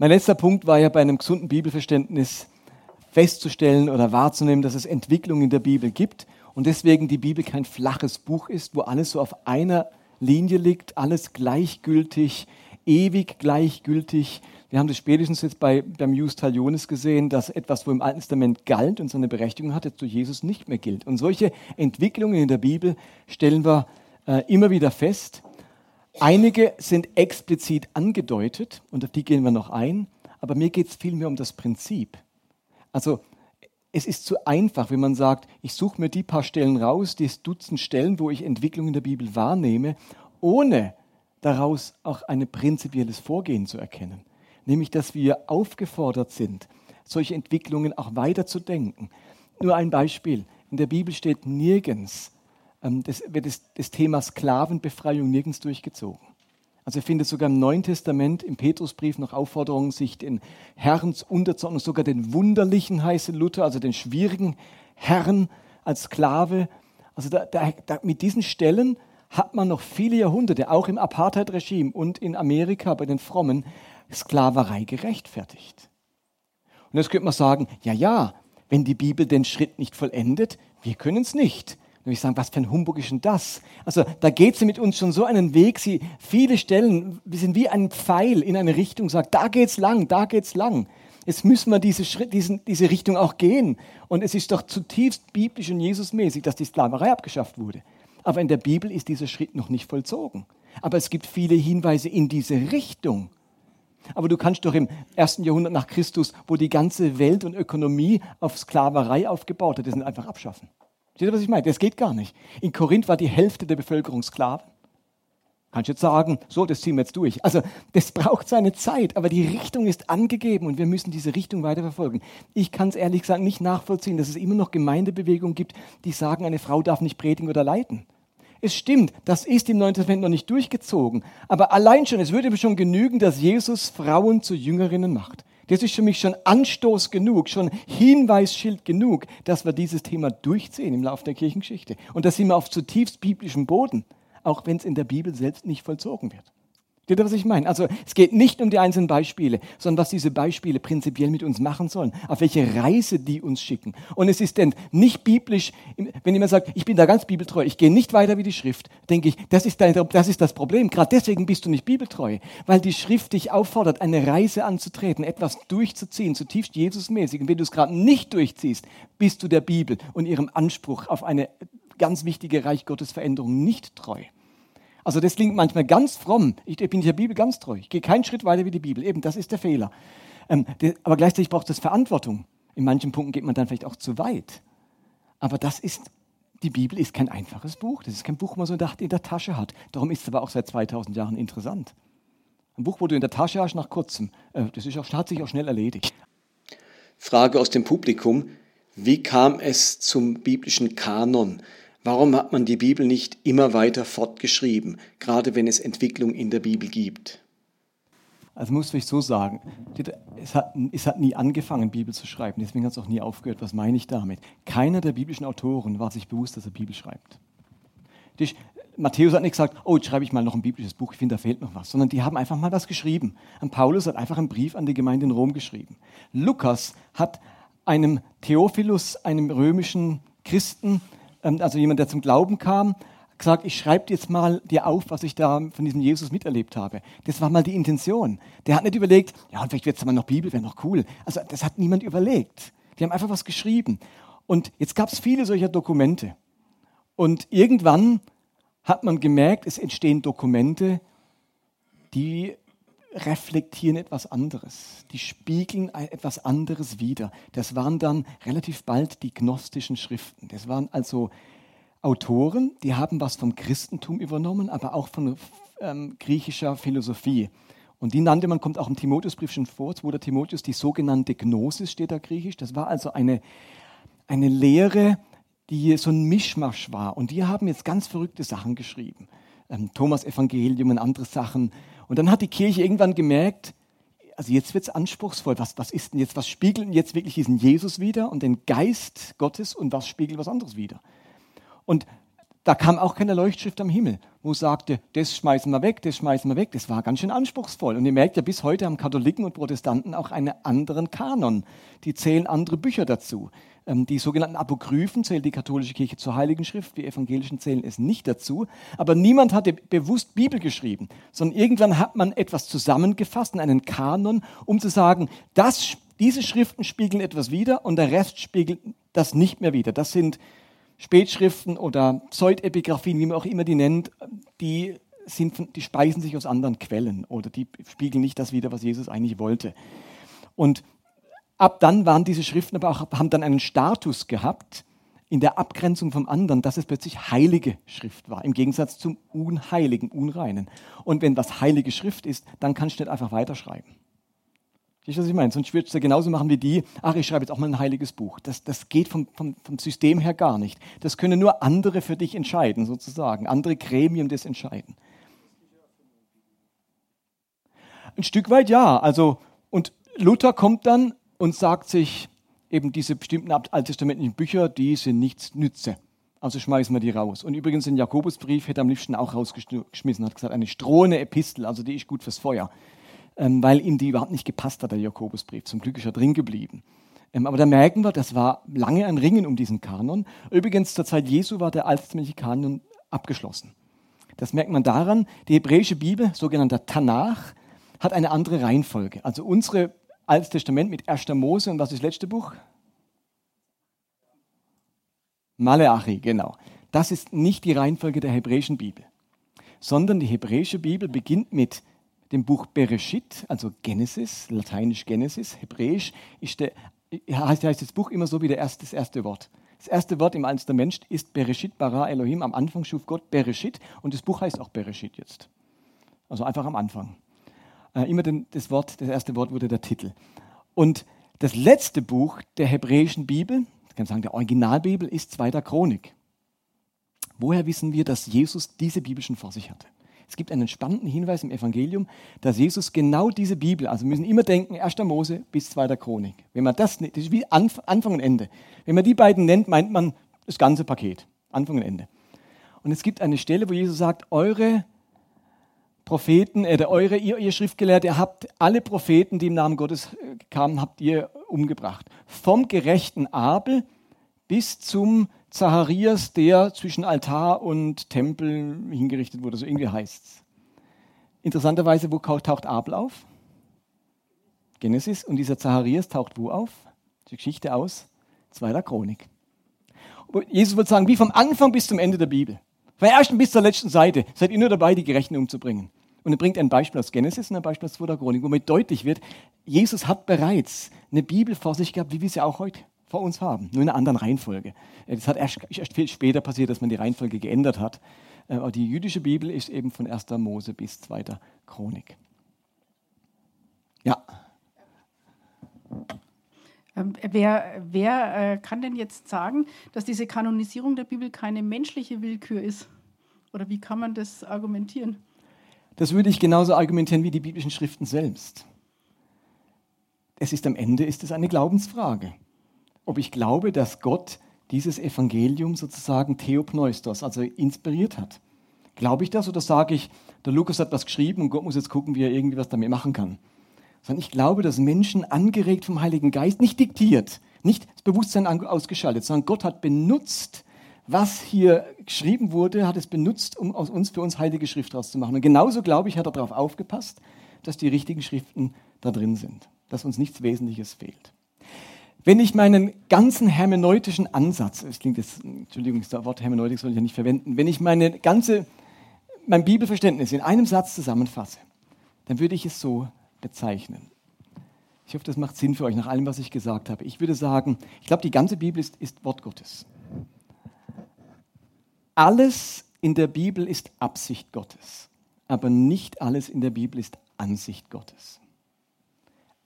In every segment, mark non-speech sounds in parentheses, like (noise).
Mein letzter Punkt war ja bei einem gesunden Bibelverständnis festzustellen oder wahrzunehmen, dass es Entwicklung in der Bibel gibt und deswegen die Bibel kein flaches Buch ist, wo alles so auf einer Linie liegt, alles gleichgültig, ewig gleichgültig. Wir haben das spätestens jetzt bei, beim Jus Talionis gesehen, dass etwas, wo im Alten Testament galt und seine Berechtigung hatte, zu Jesus nicht mehr gilt. Und solche Entwicklungen in der Bibel stellen wir äh, immer wieder fest. Einige sind explizit angedeutet und auf die gehen wir noch ein, aber mir geht es vielmehr um das Prinzip. Also es ist zu einfach, wenn man sagt, ich suche mir die paar Stellen raus, die Dutzend Stellen, wo ich Entwicklung in der Bibel wahrnehme, ohne daraus auch ein prinzipielles Vorgehen zu erkennen. Nämlich, dass wir aufgefordert sind, solche Entwicklungen auch weiterzudenken. Nur ein Beispiel. In der Bibel steht nirgends, das wird das, das Thema Sklavenbefreiung nirgends durchgezogen. Also findet sogar im Neuen Testament, im Petrusbrief noch Aufforderungen, sich den Herren unterzuordnen, sogar den wunderlichen, heiße Luther, also den schwierigen Herren als Sklave. Also da, da, da, mit diesen Stellen hat man noch viele Jahrhunderte, auch im Apartheid-Regime und in Amerika bei den Frommen, Sklaverei gerechtfertigt. Und jetzt könnte man sagen, ja, ja, wenn die Bibel den Schritt nicht vollendet, wir können es nicht würde ich sagen, was für ein Humbug ist denn das? Also da geht sie mit uns schon so einen Weg, sie viele Stellen, wir sind wie ein Pfeil in eine Richtung, sagt, da geht's lang, da geht's lang. Jetzt müssen wir diese, Schritt, diesen, diese Richtung auch gehen. Und es ist doch zutiefst biblisch und Jesusmäßig, dass die Sklaverei abgeschafft wurde. Aber in der Bibel ist dieser Schritt noch nicht vollzogen. Aber es gibt viele Hinweise in diese Richtung. Aber du kannst doch im ersten Jahrhundert nach Christus, wo die ganze Welt und Ökonomie auf Sklaverei aufgebaut hat, das einfach abschaffen. Versteht ihr, was ich meine? Das geht gar nicht. In Korinth war die Hälfte der Bevölkerung Sklaven. Kannst jetzt sagen, so, das ziehen wir jetzt durch. Also, das (laughs) braucht seine Zeit, aber die Richtung ist angegeben und wir müssen diese Richtung weiterverfolgen. Ich kann es ehrlich gesagt nicht nachvollziehen, dass es immer noch Gemeindebewegungen gibt, die sagen, eine Frau darf nicht predigen oder leiten. Es stimmt, das ist im Neuen Testament noch nicht durchgezogen. Aber allein schon, es würde mir schon genügen, dass Jesus Frauen zu Jüngerinnen macht. Das ist für mich schon Anstoß genug, schon Hinweisschild genug, dass wir dieses Thema durchziehen im Laufe der Kirchengeschichte. Und da sind wir auf zutiefst biblischem Boden, auch wenn es in der Bibel selbst nicht vollzogen wird. Seht ihr, was ich meine? Also es geht nicht um die einzelnen Beispiele, sondern was diese Beispiele prinzipiell mit uns machen sollen, auf welche Reise die uns schicken. Und es ist denn nicht biblisch, wenn jemand sagt, ich bin da ganz bibeltreu, ich gehe nicht weiter wie die Schrift, denke ich, das ist, dein, das, ist das Problem. Gerade deswegen bist du nicht bibeltreu, weil die Schrift dich auffordert, eine Reise anzutreten, etwas durchzuziehen, zutiefst Jesusmäßig. Und wenn du es gerade nicht durchziehst, bist du der Bibel und ihrem Anspruch auf eine ganz wichtige Reich Gottes Veränderung nicht treu. Also das klingt manchmal ganz fromm. Ich bin der Bibel ganz treu. Ich gehe keinen Schritt weiter wie die Bibel. Eben, das ist der Fehler. Ähm, der, aber gleichzeitig braucht es Verantwortung. In manchen Punkten geht man dann vielleicht auch zu weit. Aber das ist, die Bibel ist kein einfaches Buch. Das ist kein Buch, was man so in der Tasche hat. Darum ist es aber auch seit 2000 Jahren interessant. Ein Buch, wo du in der Tasche hast nach kurzem, äh, das ist auch, hat sich auch schnell erledigt. Frage aus dem Publikum. Wie kam es zum biblischen Kanon? Warum hat man die Bibel nicht immer weiter fortgeschrieben, gerade wenn es Entwicklung in der Bibel gibt? Also muss ich so sagen, es hat, es hat nie angefangen, Bibel zu schreiben, deswegen hat es auch nie aufgehört. Was meine ich damit? Keiner der biblischen Autoren war sich bewusst, dass er Bibel schreibt. Die, Matthäus hat nicht gesagt, oh, jetzt schreibe ich mal noch ein biblisches Buch, ich finde, da fehlt noch was, sondern die haben einfach mal was geschrieben. Und Paulus hat einfach einen Brief an die Gemeinde in Rom geschrieben. Lukas hat einem Theophilus, einem römischen Christen, also jemand, der zum Glauben kam, gesagt, ich schreibe jetzt mal dir auf, was ich da von diesem Jesus miterlebt habe. Das war mal die Intention. Der hat nicht überlegt, ja, vielleicht wird es mal noch Bibel, wäre noch cool. Also das hat niemand überlegt. Die haben einfach was geschrieben. Und jetzt gab es viele solcher Dokumente. Und irgendwann hat man gemerkt, es entstehen Dokumente, die reflektieren etwas anderes. Die spiegeln etwas anderes wider. Das waren dann relativ bald die gnostischen Schriften. Das waren also Autoren, die haben was vom Christentum übernommen, aber auch von ähm, griechischer Philosophie. Und die nannte man, kommt auch im Timotheusbrief schon vor, 2. Timotheus, die sogenannte Gnosis steht da griechisch. Das war also eine, eine Lehre, die so ein Mischmasch war. Und die haben jetzt ganz verrückte Sachen geschrieben. Ähm, Thomas Evangelium und andere Sachen. Und dann hat die Kirche irgendwann gemerkt, also jetzt wird es anspruchsvoll. Was, was ist denn jetzt, was spiegelt denn jetzt wirklich diesen Jesus wieder und den Geist Gottes und was spiegelt was anderes wieder? Und da kam auch keine Leuchtschrift am Himmel, wo sagte, das schmeißen wir weg, das schmeißen wir weg. Das war ganz schön anspruchsvoll. Und ihr merkt ja, bis heute haben Katholiken und Protestanten auch einen anderen Kanon. Die zählen andere Bücher dazu. Ähm, die sogenannten Apokryphen zählt die katholische Kirche zur Heiligen Schrift, wir Evangelischen zählen es nicht dazu. Aber niemand hatte bewusst Bibel geschrieben, sondern irgendwann hat man etwas zusammengefasst in einen Kanon, um zu sagen, das, diese Schriften spiegeln etwas wider und der Rest spiegelt das nicht mehr wider. Das sind Spätschriften oder Pseudepigraphien, wie man auch immer die nennt, die, sind, die speisen sich aus anderen Quellen oder die spiegeln nicht das wider, was Jesus eigentlich wollte. Und ab dann waren diese Schriften aber auch, haben dann einen Status gehabt in der Abgrenzung vom anderen, dass es plötzlich heilige Schrift war, im Gegensatz zum unheiligen, unreinen. Und wenn was heilige Schrift ist, dann kannst du nicht einfach weiterschreiben. Verstehst du, was ich meine? Sonst würdest du genauso machen wie die, ach, ich schreibe jetzt auch mal ein heiliges Buch. Das, das geht vom, vom, vom System her gar nicht. Das können nur andere für dich entscheiden, sozusagen. Andere Gremien das entscheiden. Ein Stück weit ja. Also, und Luther kommt dann und sagt sich, eben diese bestimmten alttestamentlichen Bücher, die sind nichts nütze. Also schmeißen wir die raus. Und übrigens den Jakobusbrief hätte er am liebsten auch rausgeschmissen, hat gesagt, eine strohende Epistel, also die ist gut fürs Feuer ähm, weil ihm die überhaupt nicht gepasst hat, der Jakobusbrief. Zum Glück ist er drin geblieben. Ähm, aber da merken wir, das war lange ein Ringen um diesen Kanon. Übrigens, zur Zeit Jesu war der alttestamentliche Kanon abgeschlossen. Das merkt man daran, die hebräische Bibel, sogenannter Tanach, hat eine andere Reihenfolge. Also unsere Altes Testament mit 1. Mose und was ist das letzte Buch? Maleachi, genau. Das ist nicht die Reihenfolge der hebräischen Bibel, sondern die hebräische Bibel beginnt mit dem Buch Bereshit, also Genesis, lateinisch Genesis, hebräisch, ist der, heißt, heißt das Buch immer so wie der erste, das erste Wort. Das erste Wort im Alten Testament ist Bereshit bara Elohim. Am Anfang schuf Gott Bereshit und das Buch heißt auch Bereshit jetzt. Also einfach am Anfang. Äh, immer den, das Wort, das erste Wort wurde der Titel. Und das letzte Buch der hebräischen Bibel, ich kann sagen, der Originalbibel, ist Zweiter Chronik. Woher wissen wir, dass Jesus diese Bibel schon vor sich hatte? Es gibt einen spannenden Hinweis im Evangelium, dass Jesus genau diese Bibel, also wir müssen immer denken, 1. Mose bis 2. Chronik. Wenn man das, das ist wie Anfang und Ende. Wenn man die beiden nennt, meint man das ganze Paket. Anfang und Ende. Und es gibt eine Stelle, wo Jesus sagt, eure Propheten, äh, eure, ihr, ihr Schriftgelehrte, ihr habt alle Propheten, die im Namen Gottes äh, kamen, habt ihr umgebracht. Vom gerechten Abel bis zum Zacharias, der zwischen Altar und Tempel hingerichtet wurde, so irgendwie heißt es. Interessanterweise, wo taucht Abel auf? Genesis. Und dieser Zacharias taucht wo auf? Die Geschichte aus zweiter Chronik. Jesus würde sagen, wie vom Anfang bis zum Ende der Bibel. Von der ersten bis zur letzten Seite seid ihr nur dabei, die Gerechten umzubringen. Und er bringt ein Beispiel aus Genesis und ein Beispiel aus zweiter Chronik, womit deutlich wird, Jesus hat bereits eine Bibel vor sich gehabt, wie wir sie auch heute vor uns haben, nur in einer anderen Reihenfolge. Das hat erst, erst viel später passiert, dass man die Reihenfolge geändert hat. Äh, aber die jüdische Bibel ist eben von 1. Mose bis 2. Chronik. Ja. Ähm, wer, wer äh, kann denn jetzt sagen, dass diese Kanonisierung der Bibel keine menschliche Willkür ist? Oder wie kann man das argumentieren? Das würde ich genauso argumentieren wie die biblischen Schriften selbst. Es ist am Ende ist es eine Glaubensfrage ob ich glaube, dass Gott dieses Evangelium sozusagen Theopneustos, also inspiriert hat. Glaube ich das oder sage ich, der Lukas hat was geschrieben und Gott muss jetzt gucken, wie er irgendwie was damit machen kann? Sondern ich glaube, dass Menschen angeregt vom Heiligen Geist, nicht diktiert, nicht das Bewusstsein ausgeschaltet, sondern Gott hat benutzt, was hier geschrieben wurde, hat es benutzt, um aus uns für uns heilige Schrift rauszumachen. Und genauso, glaube ich, hat er darauf aufgepasst, dass die richtigen Schriften da drin sind, dass uns nichts Wesentliches fehlt. Wenn ich meinen ganzen hermeneutischen Ansatz, es klingt jetzt, Entschuldigung, das Wort Hermeneutik soll ich ja nicht verwenden, wenn ich meine ganze, mein Bibelverständnis in einem Satz zusammenfasse, dann würde ich es so bezeichnen. Ich hoffe, das macht Sinn für euch nach allem, was ich gesagt habe. Ich würde sagen, ich glaube, die ganze Bibel ist, ist Wort Gottes. Alles in der Bibel ist Absicht Gottes, aber nicht alles in der Bibel ist Ansicht Gottes.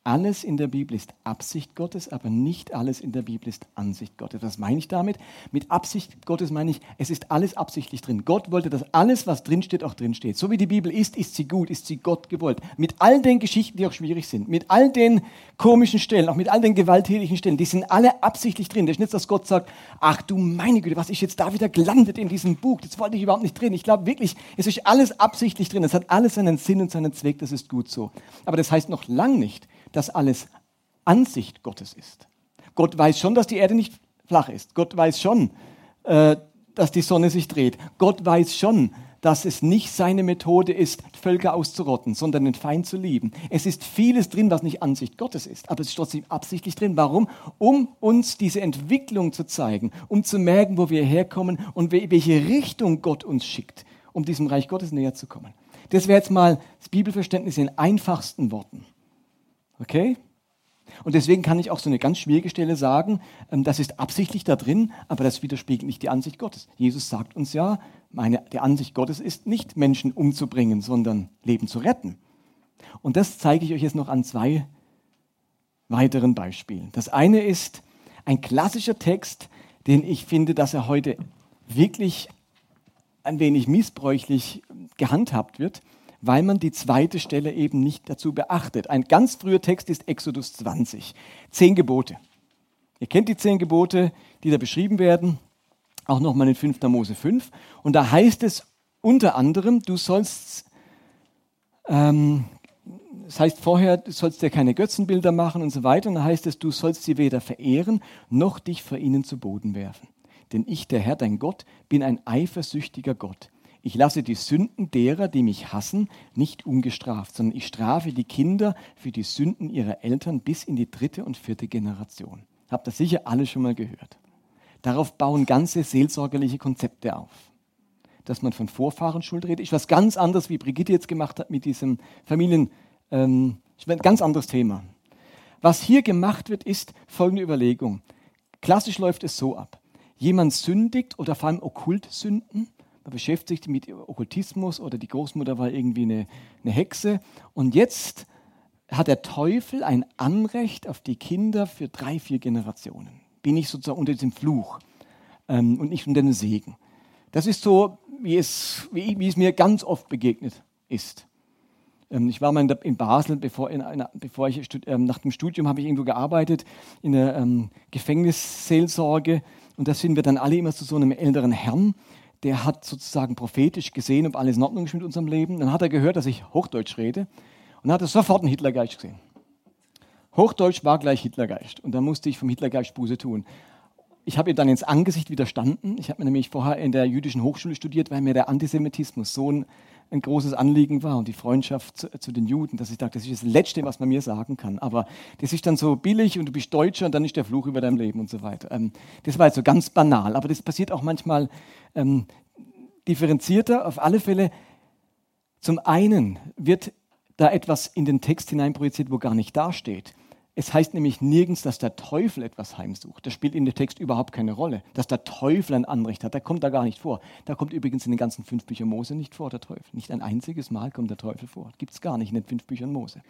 Alles in der Bibel ist Absicht Gottes, aber nicht alles in der Bibel ist Ansicht Gottes. Was meine ich damit? Mit Absicht Gottes meine ich, es ist alles absichtlich drin. Gott wollte, dass alles, was drinsteht, auch drinsteht. So wie die Bibel ist, ist sie gut, ist sie Gott gewollt. Mit all den Geschichten, die auch schwierig sind, mit all den komischen Stellen, auch mit all den gewalttätigen Stellen, die sind alle absichtlich drin. Ist nicht, dass Gott sagt, ach du meine Güte, was ist jetzt da wieder gelandet in diesem Buch? Das wollte ich überhaupt nicht drin. Ich glaube wirklich, es ist alles absichtlich drin. Es hat alles seinen Sinn und seinen Zweck, das ist gut so. Aber das heißt noch lang nicht, dass alles Ansicht Gottes ist. Gott weiß schon, dass die Erde nicht flach ist. Gott weiß schon, äh, dass die Sonne sich dreht. Gott weiß schon, dass es nicht seine Methode ist, Völker auszurotten, sondern den Feind zu lieben. Es ist vieles drin, was nicht Ansicht Gottes ist, aber es ist trotzdem absichtlich drin. Warum? Um uns diese Entwicklung zu zeigen, um zu merken, wo wir herkommen und welche Richtung Gott uns schickt, um diesem Reich Gottes näher zu kommen. Das wäre jetzt mal das Bibelverständnis in einfachsten Worten. Okay? Und deswegen kann ich auch so eine ganz schwierige Stelle sagen, ähm, das ist absichtlich da drin, aber das widerspiegelt nicht die Ansicht Gottes. Jesus sagt uns ja, meine, die Ansicht Gottes ist nicht Menschen umzubringen, sondern Leben zu retten. Und das zeige ich euch jetzt noch an zwei weiteren Beispielen. Das eine ist ein klassischer Text, den ich finde, dass er heute wirklich ein wenig missbräuchlich gehandhabt wird weil man die zweite Stelle eben nicht dazu beachtet. Ein ganz früher Text ist Exodus 20, zehn Gebote. Ihr kennt die zehn Gebote, die da beschrieben werden, auch nochmal in 5. Mose 5. Und da heißt es unter anderem, du sollst, ähm, das heißt vorher, du sollst dir keine Götzenbilder machen und so weiter. Und da heißt es, du sollst sie weder verehren, noch dich vor ihnen zu Boden werfen. Denn ich, der Herr, dein Gott, bin ein eifersüchtiger Gott. Ich lasse die Sünden derer, die mich hassen, nicht ungestraft, sondern ich strafe die Kinder für die Sünden ihrer Eltern bis in die dritte und vierte Generation. Habt ihr sicher alle schon mal gehört. Darauf bauen ganze seelsorgerliche Konzepte auf. Dass man von Vorfahren Schuld redet, ist was ganz anderes, wie Brigitte jetzt gemacht hat mit diesem Familien, ähm, ein ganz anderes Thema. Was hier gemacht wird, ist folgende Überlegung. Klassisch läuft es so ab. Jemand sündigt oder vor allem Okkultsünden man beschäftigt sich mit Okkultismus oder die Großmutter war irgendwie eine, eine Hexe. Und jetzt hat der Teufel ein Anrecht auf die Kinder für drei, vier Generationen. Bin ich sozusagen unter diesem Fluch ähm, und nicht unter dem Segen. Das ist so, wie es, wie, wie es mir ganz oft begegnet ist. Ähm, ich war mal in, der, in Basel, bevor, in einer, bevor ich ähm, nach dem Studium habe ich irgendwo gearbeitet in der ähm, Gefängnisseelsorge und da sind wir dann alle immer zu so einem älteren Herrn der hat sozusagen prophetisch gesehen, ob alles in Ordnung ist mit unserem Leben. Dann hat er gehört, dass ich Hochdeutsch rede und dann hat er sofort einen Hitlergeist gesehen. Hochdeutsch war gleich Hitlergeist und da musste ich vom Hitlergeist Buße tun. Ich habe ihm dann ins Angesicht widerstanden. Ich habe nämlich vorher in der jüdischen Hochschule studiert, weil mir der Antisemitismus so ein, ein großes Anliegen war und die Freundschaft zu, zu, den Juden, dass ich dachte, das ist das Letzte, was man mir sagen kann. Aber das ist dann so billig und du bist Deutscher und dann ist der Fluch über dein Leben und so weiter. Ähm, das war jetzt so ganz banal, aber das passiert auch manchmal ähm, differenzierter. Auf alle Fälle, zum einen wird da etwas in den Text hineinprojiziert, wo gar nicht dasteht. Es heißt nämlich nirgends, dass der Teufel etwas heimsucht. Das spielt in dem Text überhaupt keine Rolle. Dass der Teufel ein Anrecht hat, der kommt da gar nicht vor. Da kommt übrigens in den ganzen fünf Büchern Mose nicht vor, der Teufel. Nicht ein einziges Mal kommt der Teufel vor. Gibt es gar nicht in den fünf Büchern Mose.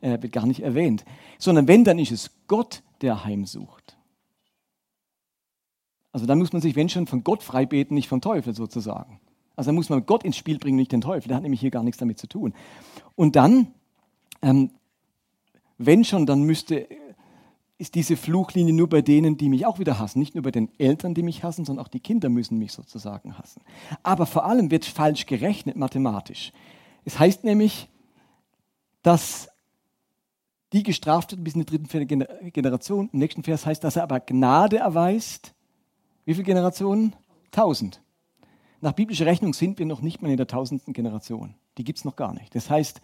Er wird gar nicht erwähnt. Sondern wenn, dann ist es Gott, der heimsucht. Also da muss man sich, wenn schon, von Gott freibeten, nicht vom Teufel sozusagen. Also da muss man Gott ins Spiel bringen, nicht den Teufel. Der hat nämlich hier gar nichts damit zu tun. Und dann, ähm, wenn schon, dann müsste, ist diese Fluchlinie nur bei denen, die mich auch wieder hassen. Nicht nur bei den Eltern, die mich hassen, sondern auch die Kinder müssen mich sozusagen hassen. Aber vor allem wird falsch gerechnet mathematisch. Es heißt nämlich, dass die gestraft wird bis in die dritten Generation. Im nächsten Vers heißt, dass er aber Gnade erweist wie viele Generationen? Tausend. Nach biblischer Rechnung sind wir noch nicht mal in der tausendsten Generation. Die gibt es noch gar nicht. Das heißt,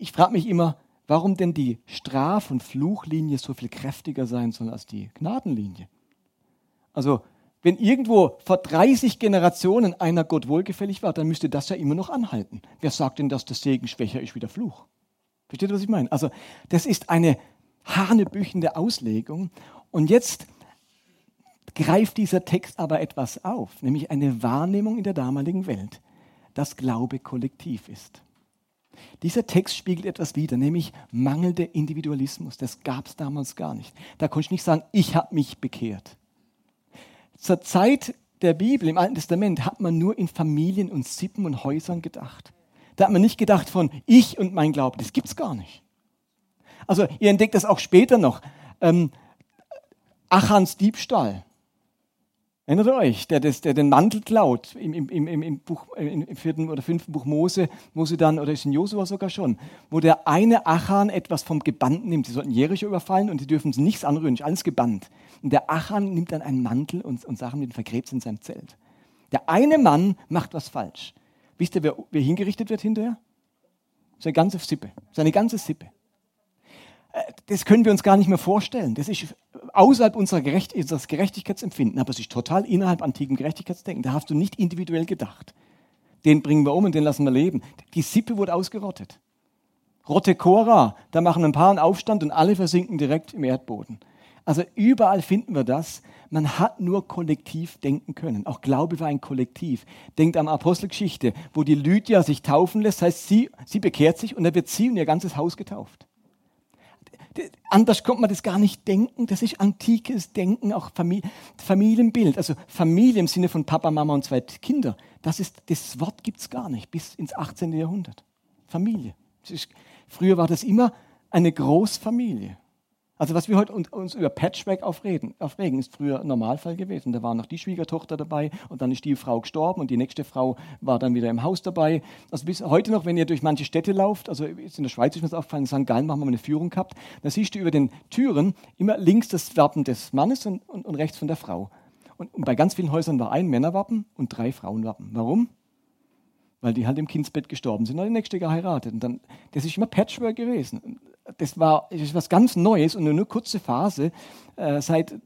ich frage mich immer, warum denn die Straf- und Fluchlinie so viel kräftiger sein soll als die Gnadenlinie. Also, wenn irgendwo vor 30 Generationen einer Gott wohlgefällig war, dann müsste das ja immer noch anhalten. Wer sagt denn, dass der Segen schwächer ist wie der Fluch? Versteht ihr, was ich meine? Also, das ist eine hanebüchende Auslegung. Und jetzt greift dieser Text aber etwas auf, nämlich eine Wahrnehmung in der damaligen Welt, dass Glaube kollektiv ist. Dieser Text spiegelt etwas wider, nämlich mangelnder Individualismus. Das gab es damals gar nicht. Da konnte ich nicht sagen, ich habe mich bekehrt. Zur Zeit der Bibel im Alten Testament hat man nur in Familien und Sippen und Häusern gedacht. Da hat man nicht gedacht von ich und mein Glauben. Das gibt es gar nicht. Also ihr entdeckt das auch später noch. Ähm, Achans Diebstahl. Erinnert ihr euch, der, der, der den Mantel klaut im, im, im, im, Buch, im vierten oder fünften Buch Mose, Mose dann, oder ist in Josua sogar schon, wo der eine Achan etwas vom Gebannten nimmt. Sie sollten Jericho überfallen und die dürfen nichts anrühren, ist alles gebannt. Und der Achan nimmt dann einen Mantel und, und Sachen und vergräbt in seinem Zelt. Der eine Mann macht was falsch. Wisst ihr, wer, wer hingerichtet wird hinterher? Seine ganze Sippe. Seine ganze Sippe. Äh, das können wir uns gar nicht mehr vorstellen. Das ist außerhalb unserer Gerecht unseres Gerechtigkeitsempfinden, aber ist total innerhalb antiken Gerechtigkeitsdenken. Da hast du nicht individuell gedacht. Den bringen wir um und den lassen wir leben. Die Sippe wurde ausgerottet. Rotte Cora, da machen ein paar einen Aufstand und alle versinken direkt im Erdboden. Also überall finden wir das. Man hat nur kollektiv denken können. Auch Glaube war ein Kollektiv. Denkt an Apostelgeschichte, wo die Lydia sich taufen lässt, heißt, sie, sie bekehrt sich und dann wird sie und ihr ganzes Haus getauft anders kommt man das gar nicht denken. Das ist antikes Denken, auch Familienbild. Also Familie im Sinne von Papa, Mama und zwei Kinder. Das, ist, das Wort gibt es gar nicht bis ins 18. Jahrhundert. Familie. Ist, früher war das immer eine Großfamilie. Also was wir heute uns über Patchwork aufreden, aufregen, ist früher Normalfall gewesen. Da war noch die Schwiegertochter dabei und dann ist die Frau gestorben und die nächste Frau war dann wieder im Haus dabei. Also bis heute noch, wenn ihr durch manche Städte lauft, also in der Schweiz ist mir das aufgefallen, in St. Gallen haben wir eine Führung gehabt, da siehst du über den Türen immer links das Wappen des Mannes und, und, und rechts von der Frau. Und, und bei ganz vielen Häusern war ein Männerwappen und drei Frauenwappen. Warum? Weil die halt im Kindsbett gestorben sind und die nächste geheiratet. Und dann, das ist immer Patchwork gewesen das war etwas ganz Neues und nur eine kurze Phase, äh, seit äh,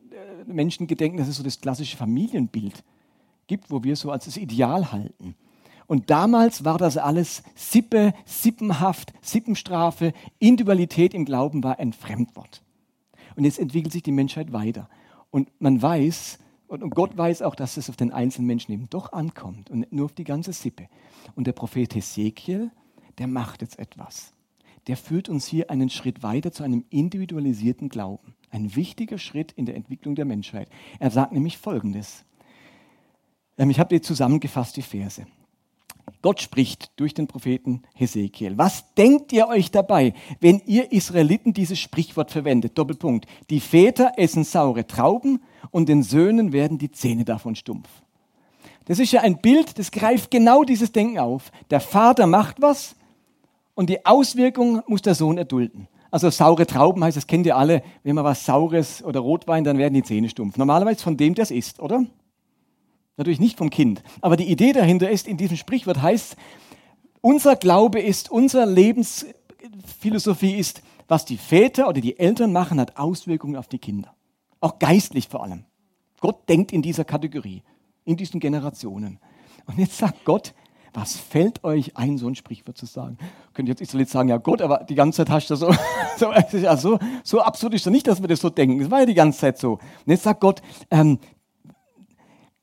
Menschen gedenken, dass es so das klassische Familienbild gibt, wo wir so als das Ideal halten. Und damals war das alles Sippe, Sippenhaft, Sippenstrafe, Individualität im Glauben war ein Fremdwort. Und jetzt entwickelt sich die Menschheit weiter. Und man weiß, und Gott weiß auch, dass es auf den einzelnen Menschen eben doch ankommt und nur auf die ganze Sippe. Und der Prophet Hesekiel, der macht jetzt etwas der führt uns hier einen Schritt weiter zu einem individualisierten Glauben. Ein wichtiger Schritt in der Entwicklung der Menschheit. Er sagt nämlich Folgendes. Ähm, ich habe dir zusammengefasst die Verse. Gott spricht durch den Propheten Hesekiel. Was denkt ihr euch dabei, wenn ihr Israeliten dieses Sprichwort verwendet? Doppelpunkt. Die Väter essen saure Trauben und den Söhnen werden die Zähne davon stumpf. Das ist ja ein Bild, das greift genau dieses Denken auf. Der Vater macht was und die Auswirkung muss der Sohn erdulden. Also saure Trauben heißt, das kennt ihr alle, wenn man was Saures oder Rotwein, dann werden die Zähne stumpf. Normalerweise von dem, der es isst, oder? Natürlich nicht vom Kind. Aber die Idee dahinter ist, in diesem Sprichwort heißt, unser Glaube ist, unsere Lebensphilosophie ist, was die Väter oder die Eltern machen, hat Auswirkungen auf die Kinder. Auch geistlich vor allem. Gott denkt in dieser Kategorie, in diesen Generationen. Und jetzt sagt Gott, was fällt euch ein, so ein Sprichwort zu sagen? Könnt ihr jetzt Israelit sagen, ja Gott, aber die ganze Zeit hast du so, (laughs) so, also, so absurd ist es nicht, dass wir das so denken. Das war ja die ganze Zeit so. Und jetzt sagt Gott, ähm,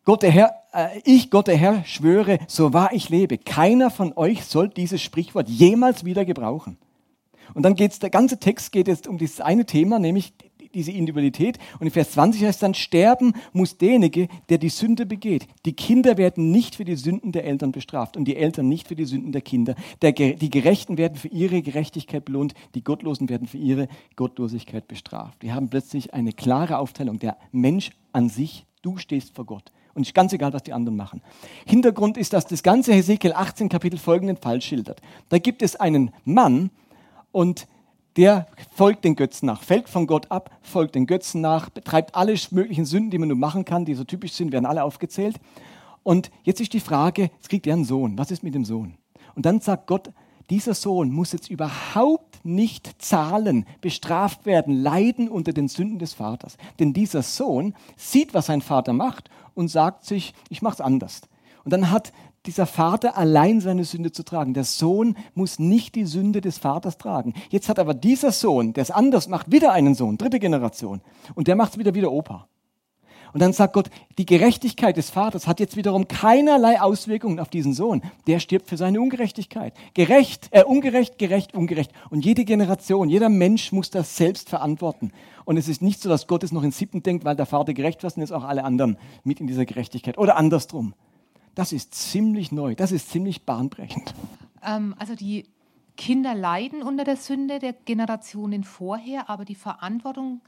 Gott der Herr, äh, ich, Gott der Herr, schwöre, so wahr ich lebe, keiner von euch soll dieses Sprichwort jemals wieder gebrauchen. Und dann geht es, der ganze Text geht jetzt um dieses eine Thema, nämlich diese Individualität. Und in Vers 20 heißt dann, sterben muss derjenige, der die Sünde begeht. Die Kinder werden nicht für die Sünden der Eltern bestraft und die Eltern nicht für die Sünden der Kinder. Der, die Gerechten werden für ihre Gerechtigkeit belohnt, die Gottlosen werden für ihre Gottlosigkeit bestraft. Wir haben plötzlich eine klare Aufteilung. Der Mensch an sich, du stehst vor Gott. Und ist ganz egal, was die anderen machen. Hintergrund ist, dass das ganze Hesekiel 18 Kapitel folgenden Fall schildert. Da gibt es einen Mann und der folgt den Götzen nach, fällt von Gott ab, folgt den Götzen nach, betreibt alle möglichen Sünden, die man nur machen kann, die so typisch sind, werden alle aufgezählt. Und jetzt ist die Frage, jetzt kriegt er einen Sohn, was ist mit dem Sohn? Und dann sagt Gott, dieser Sohn muss jetzt überhaupt nicht zahlen, bestraft werden, leiden unter den Sünden des Vaters. Denn dieser Sohn sieht, was sein Vater macht und sagt sich, ich mache es anders. Und dann hat dieser Vater allein seine Sünde zu tragen. Der Sohn muss nicht die Sünde des Vaters tragen. Jetzt hat aber dieser Sohn, der es anders macht, wieder einen Sohn, dritte Generation. Und der macht es wieder wieder Opa. Und dann sagt Gott, die Gerechtigkeit des Vaters hat jetzt wiederum keinerlei Auswirkungen auf diesen Sohn. Der stirbt für seine Ungerechtigkeit. Gerecht, äh, ungerecht, gerecht, ungerecht. Und jede Generation, jeder Mensch muss das selbst verantworten. Und es ist nicht so, dass Gott es noch in Siebten denkt, weil der Vater gerecht war, und jetzt auch alle anderen mit in dieser Gerechtigkeit. Oder andersrum. Das ist ziemlich neu, das ist ziemlich bahnbrechend. Ähm, also die Kinder leiden unter der Sünde der Generationen vorher, aber die Verantwortung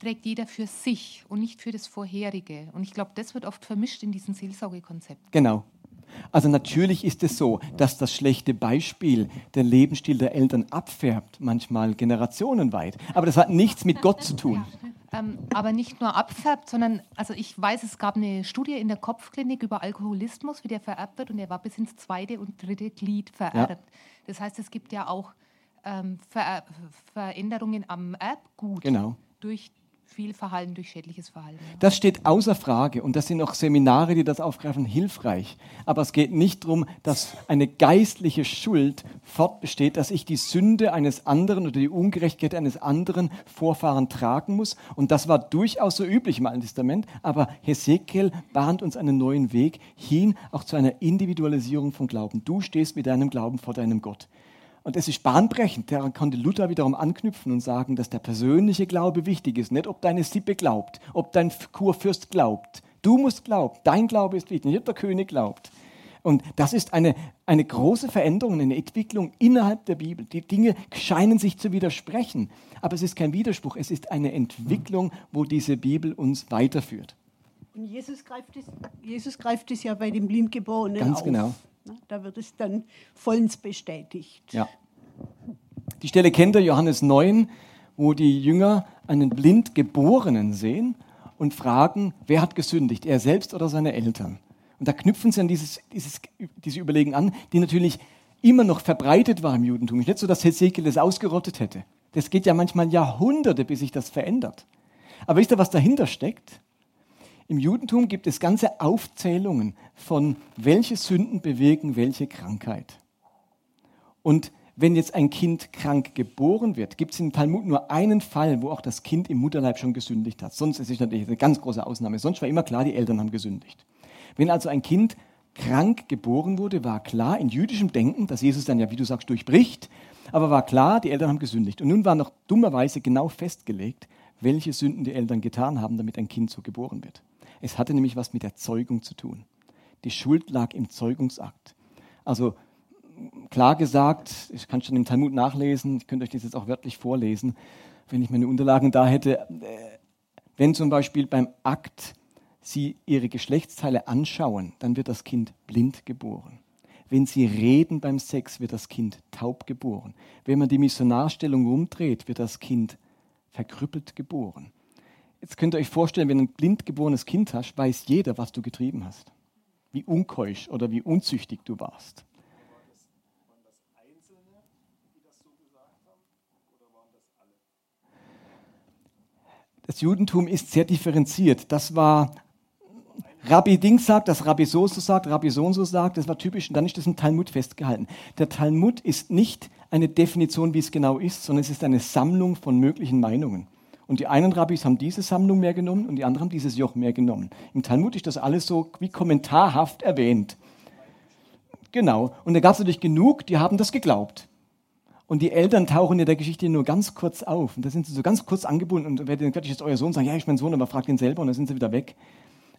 trägt jeder für sich und nicht für das Vorherige. Und ich glaube, das wird oft vermischt in diesem Seelsorgekonzept. Genau. Also natürlich ist es so, dass das schlechte Beispiel der Lebensstil der Eltern abfärbt, manchmal generationenweit. Aber das hat nichts mit Gott zu tun. (laughs) Ähm, aber nicht nur abfärbt, sondern, also ich weiß, es gab eine Studie in der Kopfklinik über Alkoholismus, wie der vererbt wird, und der war bis ins zweite und dritte Glied vererbt. Ja. Das heißt, es gibt ja auch ähm, Ver Veränderungen am Erbgut genau. durch viel Verhalten durch schädliches Verhalten. Das steht außer Frage und das sind auch Seminare, die das aufgreifen, hilfreich. Aber es geht nicht darum, dass eine geistliche Schuld fortbesteht, dass ich die Sünde eines anderen oder die Ungerechtigkeit eines anderen Vorfahren tragen muss. Und das war durchaus so üblich im Alten Testament. Aber Hesekiel bahnt uns einen neuen Weg hin, auch zu einer Individualisierung von Glauben. Du stehst mit deinem Glauben vor deinem Gott. Und es ist bahnbrechend. Daran konnte Luther wiederum anknüpfen und sagen, dass der persönliche Glaube wichtig ist. Nicht, ob deine Sippe glaubt, ob dein Kurfürst glaubt. Du musst glauben. Dein Glaube ist wichtig. Nicht, ob der König glaubt. Und das ist eine, eine große Veränderung, eine Entwicklung innerhalb der Bibel. Die Dinge scheinen sich zu widersprechen. Aber es ist kein Widerspruch. Es ist eine Entwicklung, wo diese Bibel uns weiterführt. Und Jesus greift es, Jesus greift es ja bei dem Blindgeborenen Ganz auf. genau. Da wird es dann vollends bestätigt. Ja. Die Stelle kennt ihr, Johannes 9, wo die Jünger einen Blindgeborenen sehen und fragen, wer hat gesündigt, er selbst oder seine Eltern? Und da knüpfen sie an dieses, dieses, diese Überlegen an, die natürlich immer noch verbreitet war im Judentum. Nicht so, dass Hesekiel das ausgerottet hätte. Das geht ja manchmal Jahrhunderte, bis sich das verändert. Aber wisst ihr, was dahinter steckt? Im Judentum gibt es ganze Aufzählungen von, welche Sünden bewirken welche Krankheit. Und wenn jetzt ein Kind krank geboren wird, gibt es im Talmud nur einen Fall, wo auch das Kind im Mutterleib schon gesündigt hat. Sonst ist es natürlich eine ganz große Ausnahme. Sonst war immer klar, die Eltern haben gesündigt. Wenn also ein Kind krank geboren wurde, war klar in jüdischem Denken, dass Jesus dann ja, wie du sagst, durchbricht, aber war klar, die Eltern haben gesündigt. Und nun war noch dummerweise genau festgelegt, welche Sünden die Eltern getan haben, damit ein Kind so geboren wird. Es hatte nämlich was mit der Zeugung zu tun. Die Schuld lag im Zeugungsakt. Also klar gesagt, ich kann schon im Talmud nachlesen, ich könnte euch das jetzt auch wörtlich vorlesen, wenn ich meine Unterlagen da hätte. Wenn zum Beispiel beim Akt Sie Ihre Geschlechtsteile anschauen, dann wird das Kind blind geboren. Wenn Sie reden beim Sex, wird das Kind taub geboren. Wenn man die Missionarstellung rumdreht, wird das Kind verkrüppelt geboren. Jetzt könnt ihr euch vorstellen, wenn du ein blind geborenes Kind hast, weiß jeder, was du getrieben hast. Wie unkeusch oder wie unzüchtig du warst. Das Judentum ist sehr differenziert. Das war Rabbi Ding sagt, das Rabbi so so sagt, Rabbi so und so sagt, das war typisch und dann ist das im Talmud festgehalten. Der Talmud ist nicht eine Definition, wie es genau ist, sondern es ist eine Sammlung von möglichen Meinungen. Und die einen Rabbis haben diese Sammlung mehr genommen und die anderen haben dieses Joch mehr genommen. Im Talmud ist das alles so wie kommentarhaft erwähnt. Genau. Und da gab es natürlich genug, die haben das geglaubt. Und die Eltern tauchen in der Geschichte nur ganz kurz auf. Und da sind sie so ganz kurz angebunden. Und wer den jetzt euer Sohn sagen, ja, ich bin mein Sohn, aber fragt ihn selber und dann sind sie wieder weg.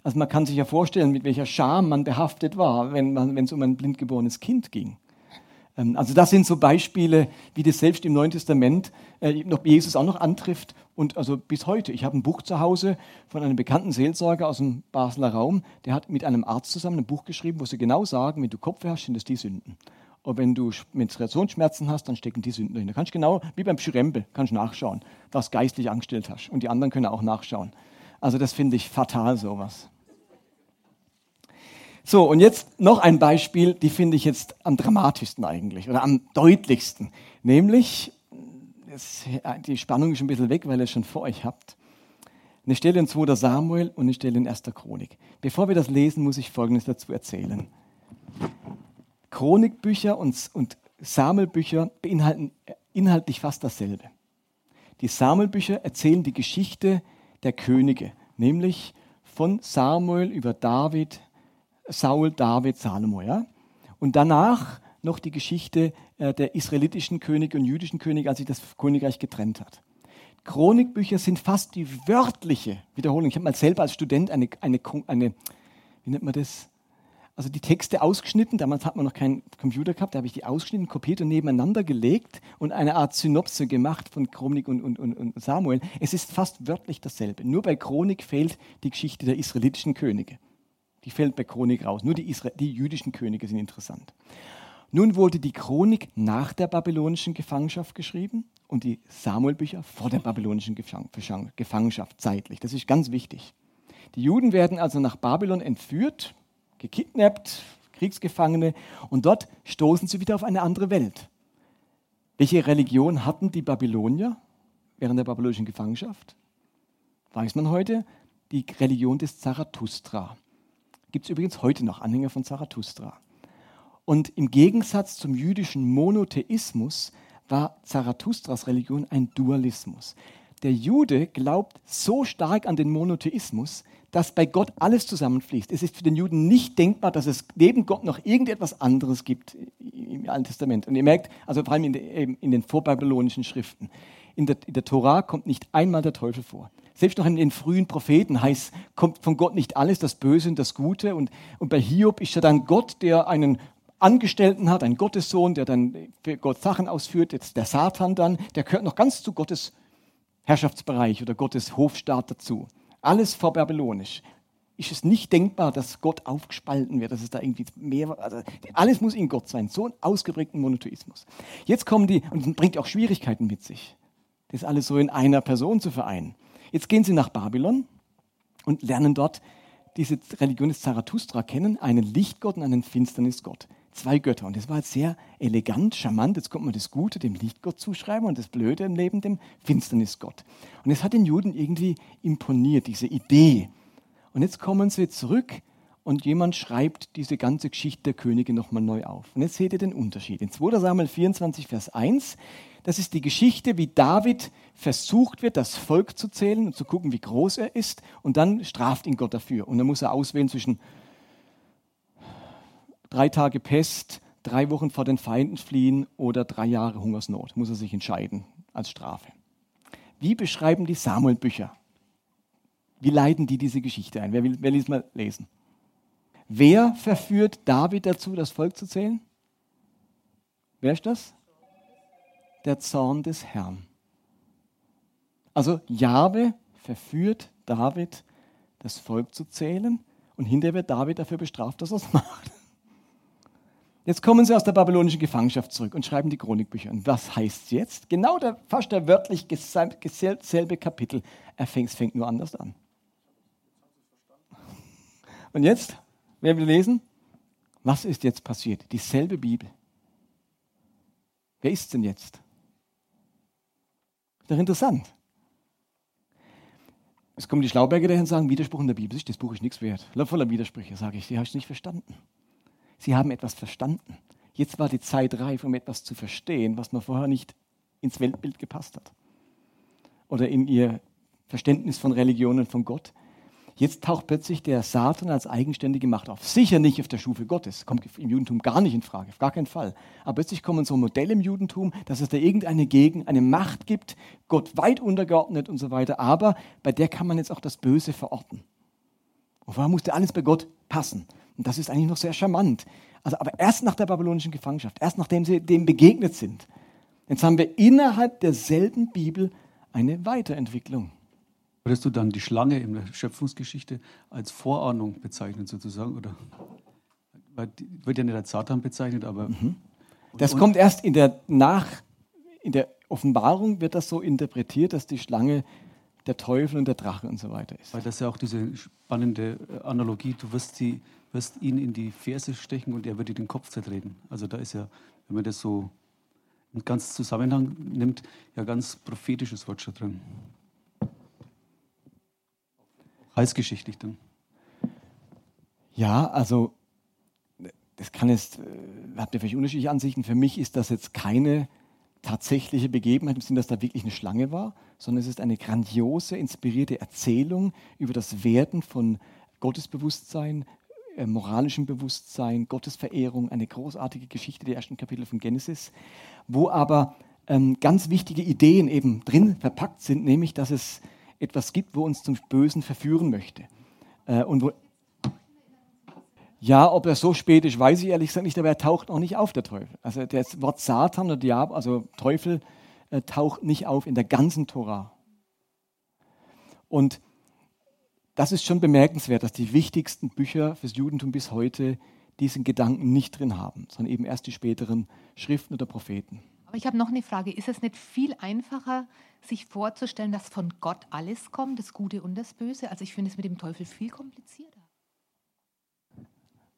Also man kann sich ja vorstellen, mit welcher Scham man behaftet war, wenn es um ein blindgeborenes Kind ging. Ähm, also das sind so Beispiele, wie das selbst im Neuen Testament äh, noch Jesus auch noch antrifft und also bis heute. Ich habe ein Buch zu Hause von einem bekannten Seelsorger aus dem Basler Raum, der hat mit einem Arzt zusammen ein Buch geschrieben, wo sie genau sagen, wenn du Kopf hast, sind das die Sünden. Und wenn du Menstruationsschmerzen hast, dann stecken die Sünden drin. Da kannst genau, wie beim Schirembe, kannst nachschauen, was geistlich angestellt hast. Und die anderen können auch nachschauen. Also das finde ich fatal, sowas. So, und jetzt noch ein Beispiel, die finde ich jetzt am dramatischsten eigentlich oder am deutlichsten. Nämlich, das, die Spannung ist ein bisschen weg, weil ihr es schon vor euch habt. Eine Stelle in 2. Samuel und eine Stelle in 1. Chronik. Bevor wir das lesen, muss ich Folgendes dazu erzählen. Chronikbücher und, und Samuelbücher beinhalten inhaltlich fast dasselbe. Die Samuelbücher erzählen die Geschichte der Könige, nämlich von Samuel über David, Saul, David, Salomo. Ja? Und danach noch die Geschichte äh, der israelitischen Könige und jüdischen Könige, als sich das Königreich getrennt hat. Chronikbücher sind fast die wörtliche Wiederholung. Ich habe mal selber als Student eine, eine, eine, wie nennt man das? Also die Texte ausgeschnitten, damals hat man noch keinen Computer gehabt, da habe ich die ausgeschnitten, kopiert und nebeneinander gelegt und eine Art Synopse gemacht von Chronik und, und, und, und Samuel. Es ist fast wörtlich dasselbe. Nur bei Chronik fehlt die Geschichte der israelitischen Könige. Die fällt bei Chronik raus. Nur die, Isra die jüdischen Könige sind interessant. Nun wurde die Chronik nach der babylonischen Gefangenschaft geschrieben und die Samuelbücher vor der babylonischen Gefangenschaft zeitlich. Das ist ganz wichtig. Die Juden werden also nach Babylon entführt, gekidnappt, Kriegsgefangene und dort stoßen sie wieder auf eine andere Welt. Welche Religion hatten die Babylonier während der babylonischen Gefangenschaft? Weiß man heute? Die Religion des Zarathustra. Gibt es übrigens heute noch Anhänger von Zarathustra. Und im Gegensatz zum jüdischen Monotheismus war Zarathustras Religion ein Dualismus. Der Jude glaubt so stark an den Monotheismus, dass bei Gott alles zusammenfließt. Es ist für den Juden nicht denkbar, dass es neben Gott noch irgendetwas anderes gibt im Alten Testament. Und ihr merkt, also vor allem in, den, vorbabylonischen Schriften, in der, in der Torah kommt nicht einmal der Teufel vor. Selbst noch in den frühen Propheten heißt, kommt von Gott nicht alles, das Böse und das Gute. Und, und bei Hiob ist ja dann Gott, der einen Angestellten hat, einen Gottessohn, der dann für Gott Sachen ausführt, jetzt der Satan dann, der gehört noch ganz zu Gottes Herrschaftsbereich oder Gottes Hofstaat dazu. Alles vorbabylonisch. Ist es nicht denkbar, dass Gott aufgespalten wird, dass es da irgendwie mehr, also alles muss in Gott sein, so ein ausgeprägten Monotheismus. Jetzt kommen die, und das bringt auch Schwierigkeiten mit sich, das alles so in einer Person zu vereinen. Jetzt gehen sie nach Babylon und lernen dort diese Religion des Zarathustra kennen, einen Lichtgott und einen Finsternisgott zwei Götter. Und das war sehr elegant, charmant. Jetzt kommt man das Gute dem Lichtgott zuschreiben und das Blöde im Leben dem Finsternisgott. Und es hat den Juden irgendwie imponiert, diese Idee. Und jetzt kommen sie zurück und jemand schreibt diese ganze Geschichte der Könige nochmal neu auf. Und jetzt seht ihr den Unterschied. In 2 Samuel 24, Vers 1, das ist die Geschichte, wie David versucht wird, das Volk zu zählen und zu gucken, wie groß er ist. Und dann straft ihn Gott dafür. Und dann muss er auswählen zwischen drei Tage Pest, drei Wochen vor den Feinden fliehen oder drei Jahre Hungersnot. Muss er sich entscheiden als Strafe. Wie beschreiben die Samuel-Bücher? Wie leiten die diese Geschichte ein? Wer will, wer es mal lesen? Wer verführt David dazu, das Volk zu zählen? Wer ist das? Der Zorn des Herrn. Also Jahwe verführt David, das Volk zu zählen und hinterher wird David dafür bestraft, dass er es (laughs) macht. Jetzt kommen sie aus der babylonischen Gefangenschaft zurück und schreiben die Chronikbücher. Und was heißt jetzt? Genau der, fast der wörtlich selbe Kapitel. Er fängt, fängt nur anders an. Und jetzt, wer will lesen? Was ist jetzt passiert? Dieselbe Bibel. Wer ist denn jetzt? Doch interessant. Es kommen die Schlauberger dahin und sagen, Widerspruch in der Bibel, das Buch ist nichts wert. Voller Widersprüche, sage ich, die hast du nicht verstanden. Sie haben etwas verstanden. Jetzt war die Zeit reif, um etwas zu verstehen, was noch vorher nicht ins Weltbild gepasst hat. Oder in ihr Verständnis von Religion und von Gott. Jetzt taucht plötzlich der Satan als eigenständige Macht auf. Sicher nicht auf der Stufe Gottes, kommt im Judentum gar nicht in Frage, auf gar keinen Fall. Aber plötzlich kommen so Modelle im Judentum, dass es da irgendeine Gegend, eine Macht gibt, Gott weit untergeordnet und so weiter. Aber bei der kann man jetzt auch das Böse verorten. Und vorher musste alles bei Gott passen. Und das ist eigentlich noch sehr charmant. Also, aber erst nach der babylonischen Gefangenschaft, erst nachdem sie dem begegnet sind. Jetzt haben wir innerhalb derselben Bibel eine Weiterentwicklung. Würdest du dann die Schlange in der Schöpfungsgeschichte als Vorahnung bezeichnen, sozusagen? Oder? Weil die wird ja nicht als Satan bezeichnet, aber. Mhm. Das und, kommt erst in der Nach, in der Offenbarung wird das so interpretiert, dass die Schlange der Teufel und der Drache und so weiter ist. Weil das ja auch diese spannende äh, Analogie, du wirst, sie, wirst ihn in die Ferse stechen und er wird dir den Kopf zertreten. Also da ist ja, wenn man das so in ganz Zusammenhang nimmt, ja ganz prophetisches Wort schon drin. Heilsgeschichtlich dann. Ja, also das kann jetzt, äh, habt ihr vielleicht unterschiedliche Ansichten. Für mich ist das jetzt keine tatsächliche Begebenheit im Sinne, dass da wirklich eine Schlange war, sondern es ist eine grandiose, inspirierte Erzählung über das Werden von Gottesbewusstsein, äh, moralischem Bewusstsein, Gottesverehrung, eine großartige Geschichte der ersten Kapitel von Genesis, wo aber ähm, ganz wichtige Ideen eben drin verpackt sind, nämlich dass es etwas gibt, wo uns zum Bösen verführen möchte. Äh, und wo ja, ob er so spät ist, weiß ich ehrlich gesagt nicht, aber er taucht noch nicht auf, der Teufel. Also das Wort Satan oder Diabel, also Teufel, äh, taucht nicht auf in der ganzen Tora. Und das ist schon bemerkenswert, dass die wichtigsten Bücher fürs Judentum bis heute diesen Gedanken nicht drin haben, sondern eben erst die späteren Schriften oder Propheten. Aber ich habe noch eine Frage. Ist es nicht viel einfacher, sich vorzustellen, dass von Gott alles kommt, das Gute und das Böse? Also ich finde es mit dem Teufel viel komplizierter.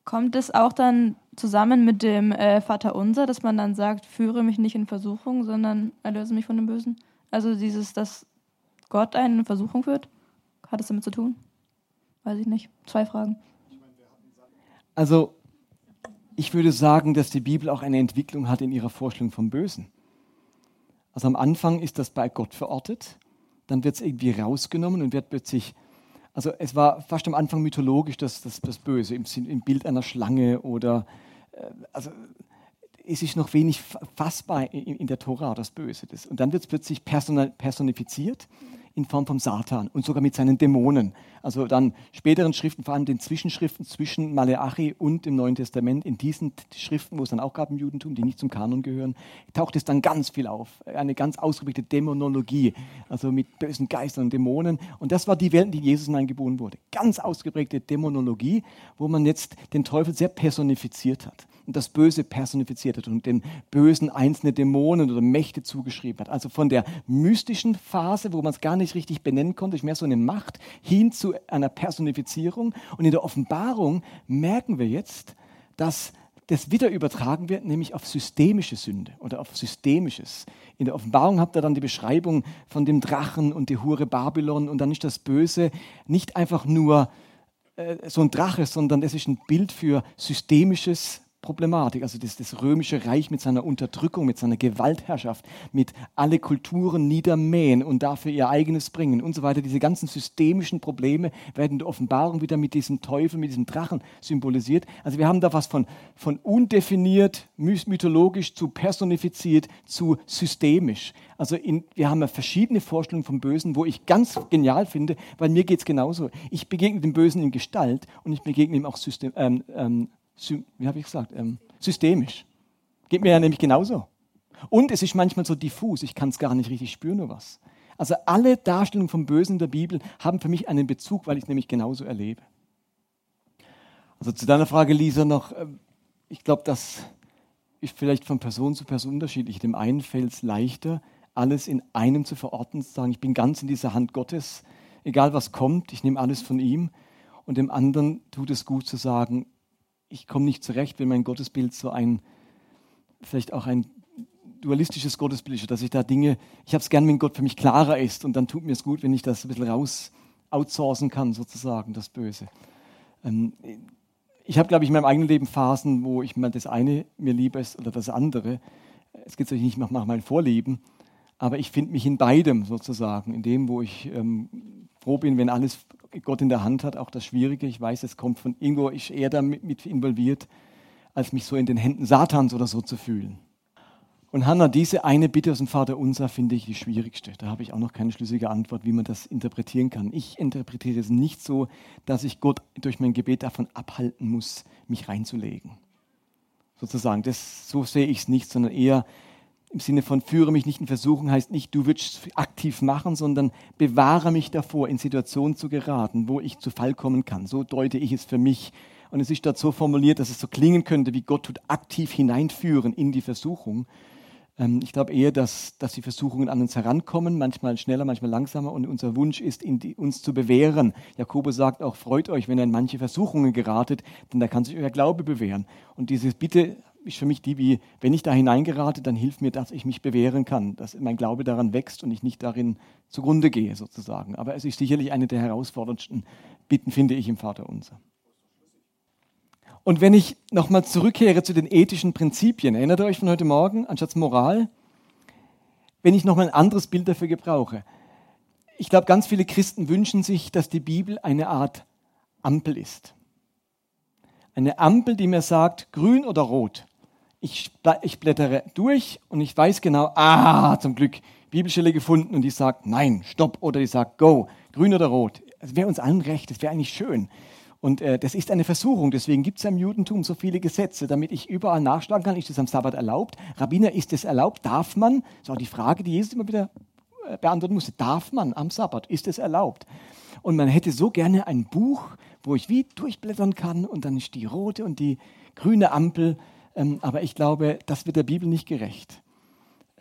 Kommt es auch dann zusammen mit dem äh, Vater Unser, dass man dann sagt, führe mich nicht in Versuchung, sondern erlöse mich von dem Bösen? Also dieses, dass Gott einen in Versuchung führt? Hat es damit zu tun? Weiß ich nicht. Zwei Fragen. Also ich würde sagen, dass die Bibel auch eine Entwicklung hat in ihrer Vorstellung vom Bösen. Also am Anfang ist das bei Gott verortet, dann wird es irgendwie rausgenommen und wird plötzlich, also es war fast am Anfang mythologisch, das, das, das Böse im, im Bild einer Schlange oder, äh, also es ist noch wenig fassbar in, in der Tora, das Böse. Das, und dann wird es plötzlich personifiziert in Form vom Satan und sogar mit seinen Dämonen. Also dann späteren Schriften, vor allem den Zwischenschriften zwischen Maleachi und dem Neuen Testament, in diesen Schriften, wo es dann auch gab im Judentum, die nicht zum Kanon gehören, taucht es dann ganz viel auf. Eine ganz ausgeprägte Dämonologie, also mit bösen Geistern und Dämonen. Und das war die Welt, in die Jesus hineingeboren wurde. Ganz ausgeprägte Dämonologie, wo man jetzt den Teufel sehr personifiziert hat und das Böse personifiziert hat und den Bösen einzelne Dämonen oder Mächte zugeschrieben hat. Also von der mystischen Phase, wo man es gar nicht richtig benennen konnte, ist mehr so eine Macht, hin zu einer Personifizierung. Und in der Offenbarung merken wir jetzt, dass das wieder übertragen wird, nämlich auf systemische Sünde oder auf systemisches. In der Offenbarung habt ihr dann die Beschreibung von dem Drachen und die Hure Babylon und dann ist das Böse nicht einfach nur äh, so ein Drache, sondern es ist ein Bild für systemisches Problematik. Also das, das, römische Reich mit seiner Unterdrückung, mit seiner Gewaltherrschaft, mit alle Kulturen niedermähen und dafür ihr eigenes bringen und so weiter. Diese ganzen systemischen Probleme werden in der Offenbarung wieder mit diesem Teufel, mit diesem Drachen symbolisiert. Also wir haben da was von, von undefiniert, mythologisch zu personifiziert zu systemisch. Also in, wir haben ja verschiedene Vorstellungen vom Bösen, wo ich ganz genial finde, weil mir geht es genauso. Ich begegne dem Bösen in Gestalt und ich begegne ihm auch system, ähm, ähm, wie habe ich gesagt, ähm, systemisch. Geht mir ja nämlich genauso. Und es ist manchmal so diffus, ich kann es gar nicht richtig spüren, nur was. Also alle Darstellungen vom Bösen in der Bibel haben für mich einen Bezug, weil ich es nämlich genauso erlebe. Also zu deiner Frage, Lisa, noch, ähm, ich glaube, das ist vielleicht von Person zu Person unterschiedlich. Dem einen fällt es leichter, alles in einem zu verorten, zu sagen, ich bin ganz in dieser Hand Gottes, egal was kommt, ich nehme alles von ihm. Und dem anderen tut es gut zu sagen, ich komme nicht zurecht, wenn mein Gottesbild so ein, vielleicht auch ein dualistisches Gottesbild ist, dass ich da Dinge, ich habe es gern, wenn Gott für mich klarer ist und dann tut mir es gut, wenn ich das ein bisschen raus outsourcen kann, sozusagen, das Böse. Ähm, ich habe, glaube ich, in meinem eigenen Leben Phasen, wo ich mal das eine mir lieber ist oder das andere. Es geht natürlich nicht nach meinem Vorlieben, aber ich finde mich in beidem sozusagen, in dem, wo ich ähm, froh bin, wenn alles Gott in der Hand hat, auch das Schwierige. Ich weiß, es kommt von irgendwo, ich eher damit mit involviert, als mich so in den Händen Satans oder so zu fühlen. Und Hannah, diese eine Bitte aus dem Vater Unser finde ich die schwierigste. Da habe ich auch noch keine schlüssige Antwort, wie man das interpretieren kann. Ich interpretiere es nicht so, dass ich Gott durch mein Gebet davon abhalten muss, mich reinzulegen. Sozusagen, das, so sehe ich es nicht, sondern eher, im Sinne von führe mich nicht in Versuchung heißt nicht, du wirst aktiv machen, sondern bewahre mich davor, in Situationen zu geraten, wo ich zu Fall kommen kann. So deute ich es für mich. Und es ist dort so formuliert, dass es so klingen könnte, wie Gott tut aktiv hineinführen in die Versuchung. Ähm, ich glaube eher, dass, dass die Versuchungen an uns herankommen, manchmal schneller, manchmal langsamer. Und unser Wunsch ist, die, uns zu bewähren. Jakobus sagt auch, freut euch, wenn ihr in manche Versuchungen geratet, denn da kann sich euer Glaube bewähren. Und dieses Bitte ist für mich die, wie, wenn ich da hineingerate, dann hilft mir, dass ich mich bewähren kann, dass mein Glaube daran wächst und ich nicht darin zugrunde gehe, sozusagen. Aber es ist sicherlich eine der herausforderndsten Bitten, finde ich, im Vater unser. Und wenn ich nochmal zurückkehre zu den ethischen Prinzipien, erinnert ihr euch von heute Morgen, anstatt Moral, wenn ich nochmal ein anderes Bild dafür gebrauche. Ich glaube, ganz viele Christen wünschen sich, dass die Bibel eine Art Ampel ist. Eine Ampel, die mir sagt, grün oder rot. Ich, ich blättere durch und ich weiß genau, ah, zum Glück, Bibelstelle gefunden und die sagt nein, stopp oder die sagt go, grün oder rot. Das wäre uns allen recht, das wäre eigentlich schön. Und äh, das ist eine Versuchung, deswegen gibt es im Judentum so viele Gesetze, damit ich überall nachschlagen kann, ist das am Sabbat erlaubt? Rabbiner, ist es erlaubt? Darf man? Das ist auch die Frage, die Jesus immer wieder äh, beantworten musste. Darf man am Sabbat? Ist es erlaubt? Und man hätte so gerne ein Buch, wo ich wie durchblättern kann und dann ist die rote und die grüne Ampel. Ähm, aber ich glaube, das wird der Bibel nicht gerecht.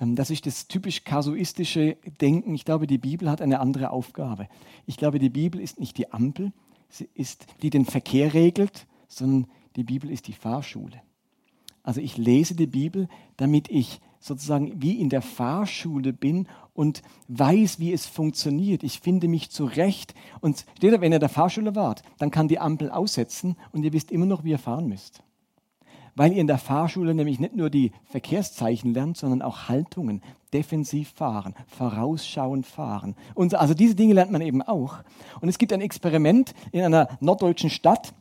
Ähm, das ist das typisch kasuistische Denken. Ich glaube, die Bibel hat eine andere Aufgabe. Ich glaube, die Bibel ist nicht die Ampel, sie ist, die den Verkehr regelt, sondern die Bibel ist die Fahrschule. Also ich lese die Bibel, damit ich sozusagen wie in der Fahrschule bin und weiß, wie es funktioniert. Ich finde mich zurecht. Und steht da, wenn ihr der Fahrschule wart, dann kann die Ampel aussetzen und ihr wisst immer noch, wie ihr fahren müsst weil ihr in der Fahrschule nämlich nicht nur die Verkehrszeichen lernt, sondern auch Haltungen, defensiv fahren, vorausschauend fahren. Und also diese Dinge lernt man eben auch. Und es gibt ein Experiment in einer norddeutschen Stadt.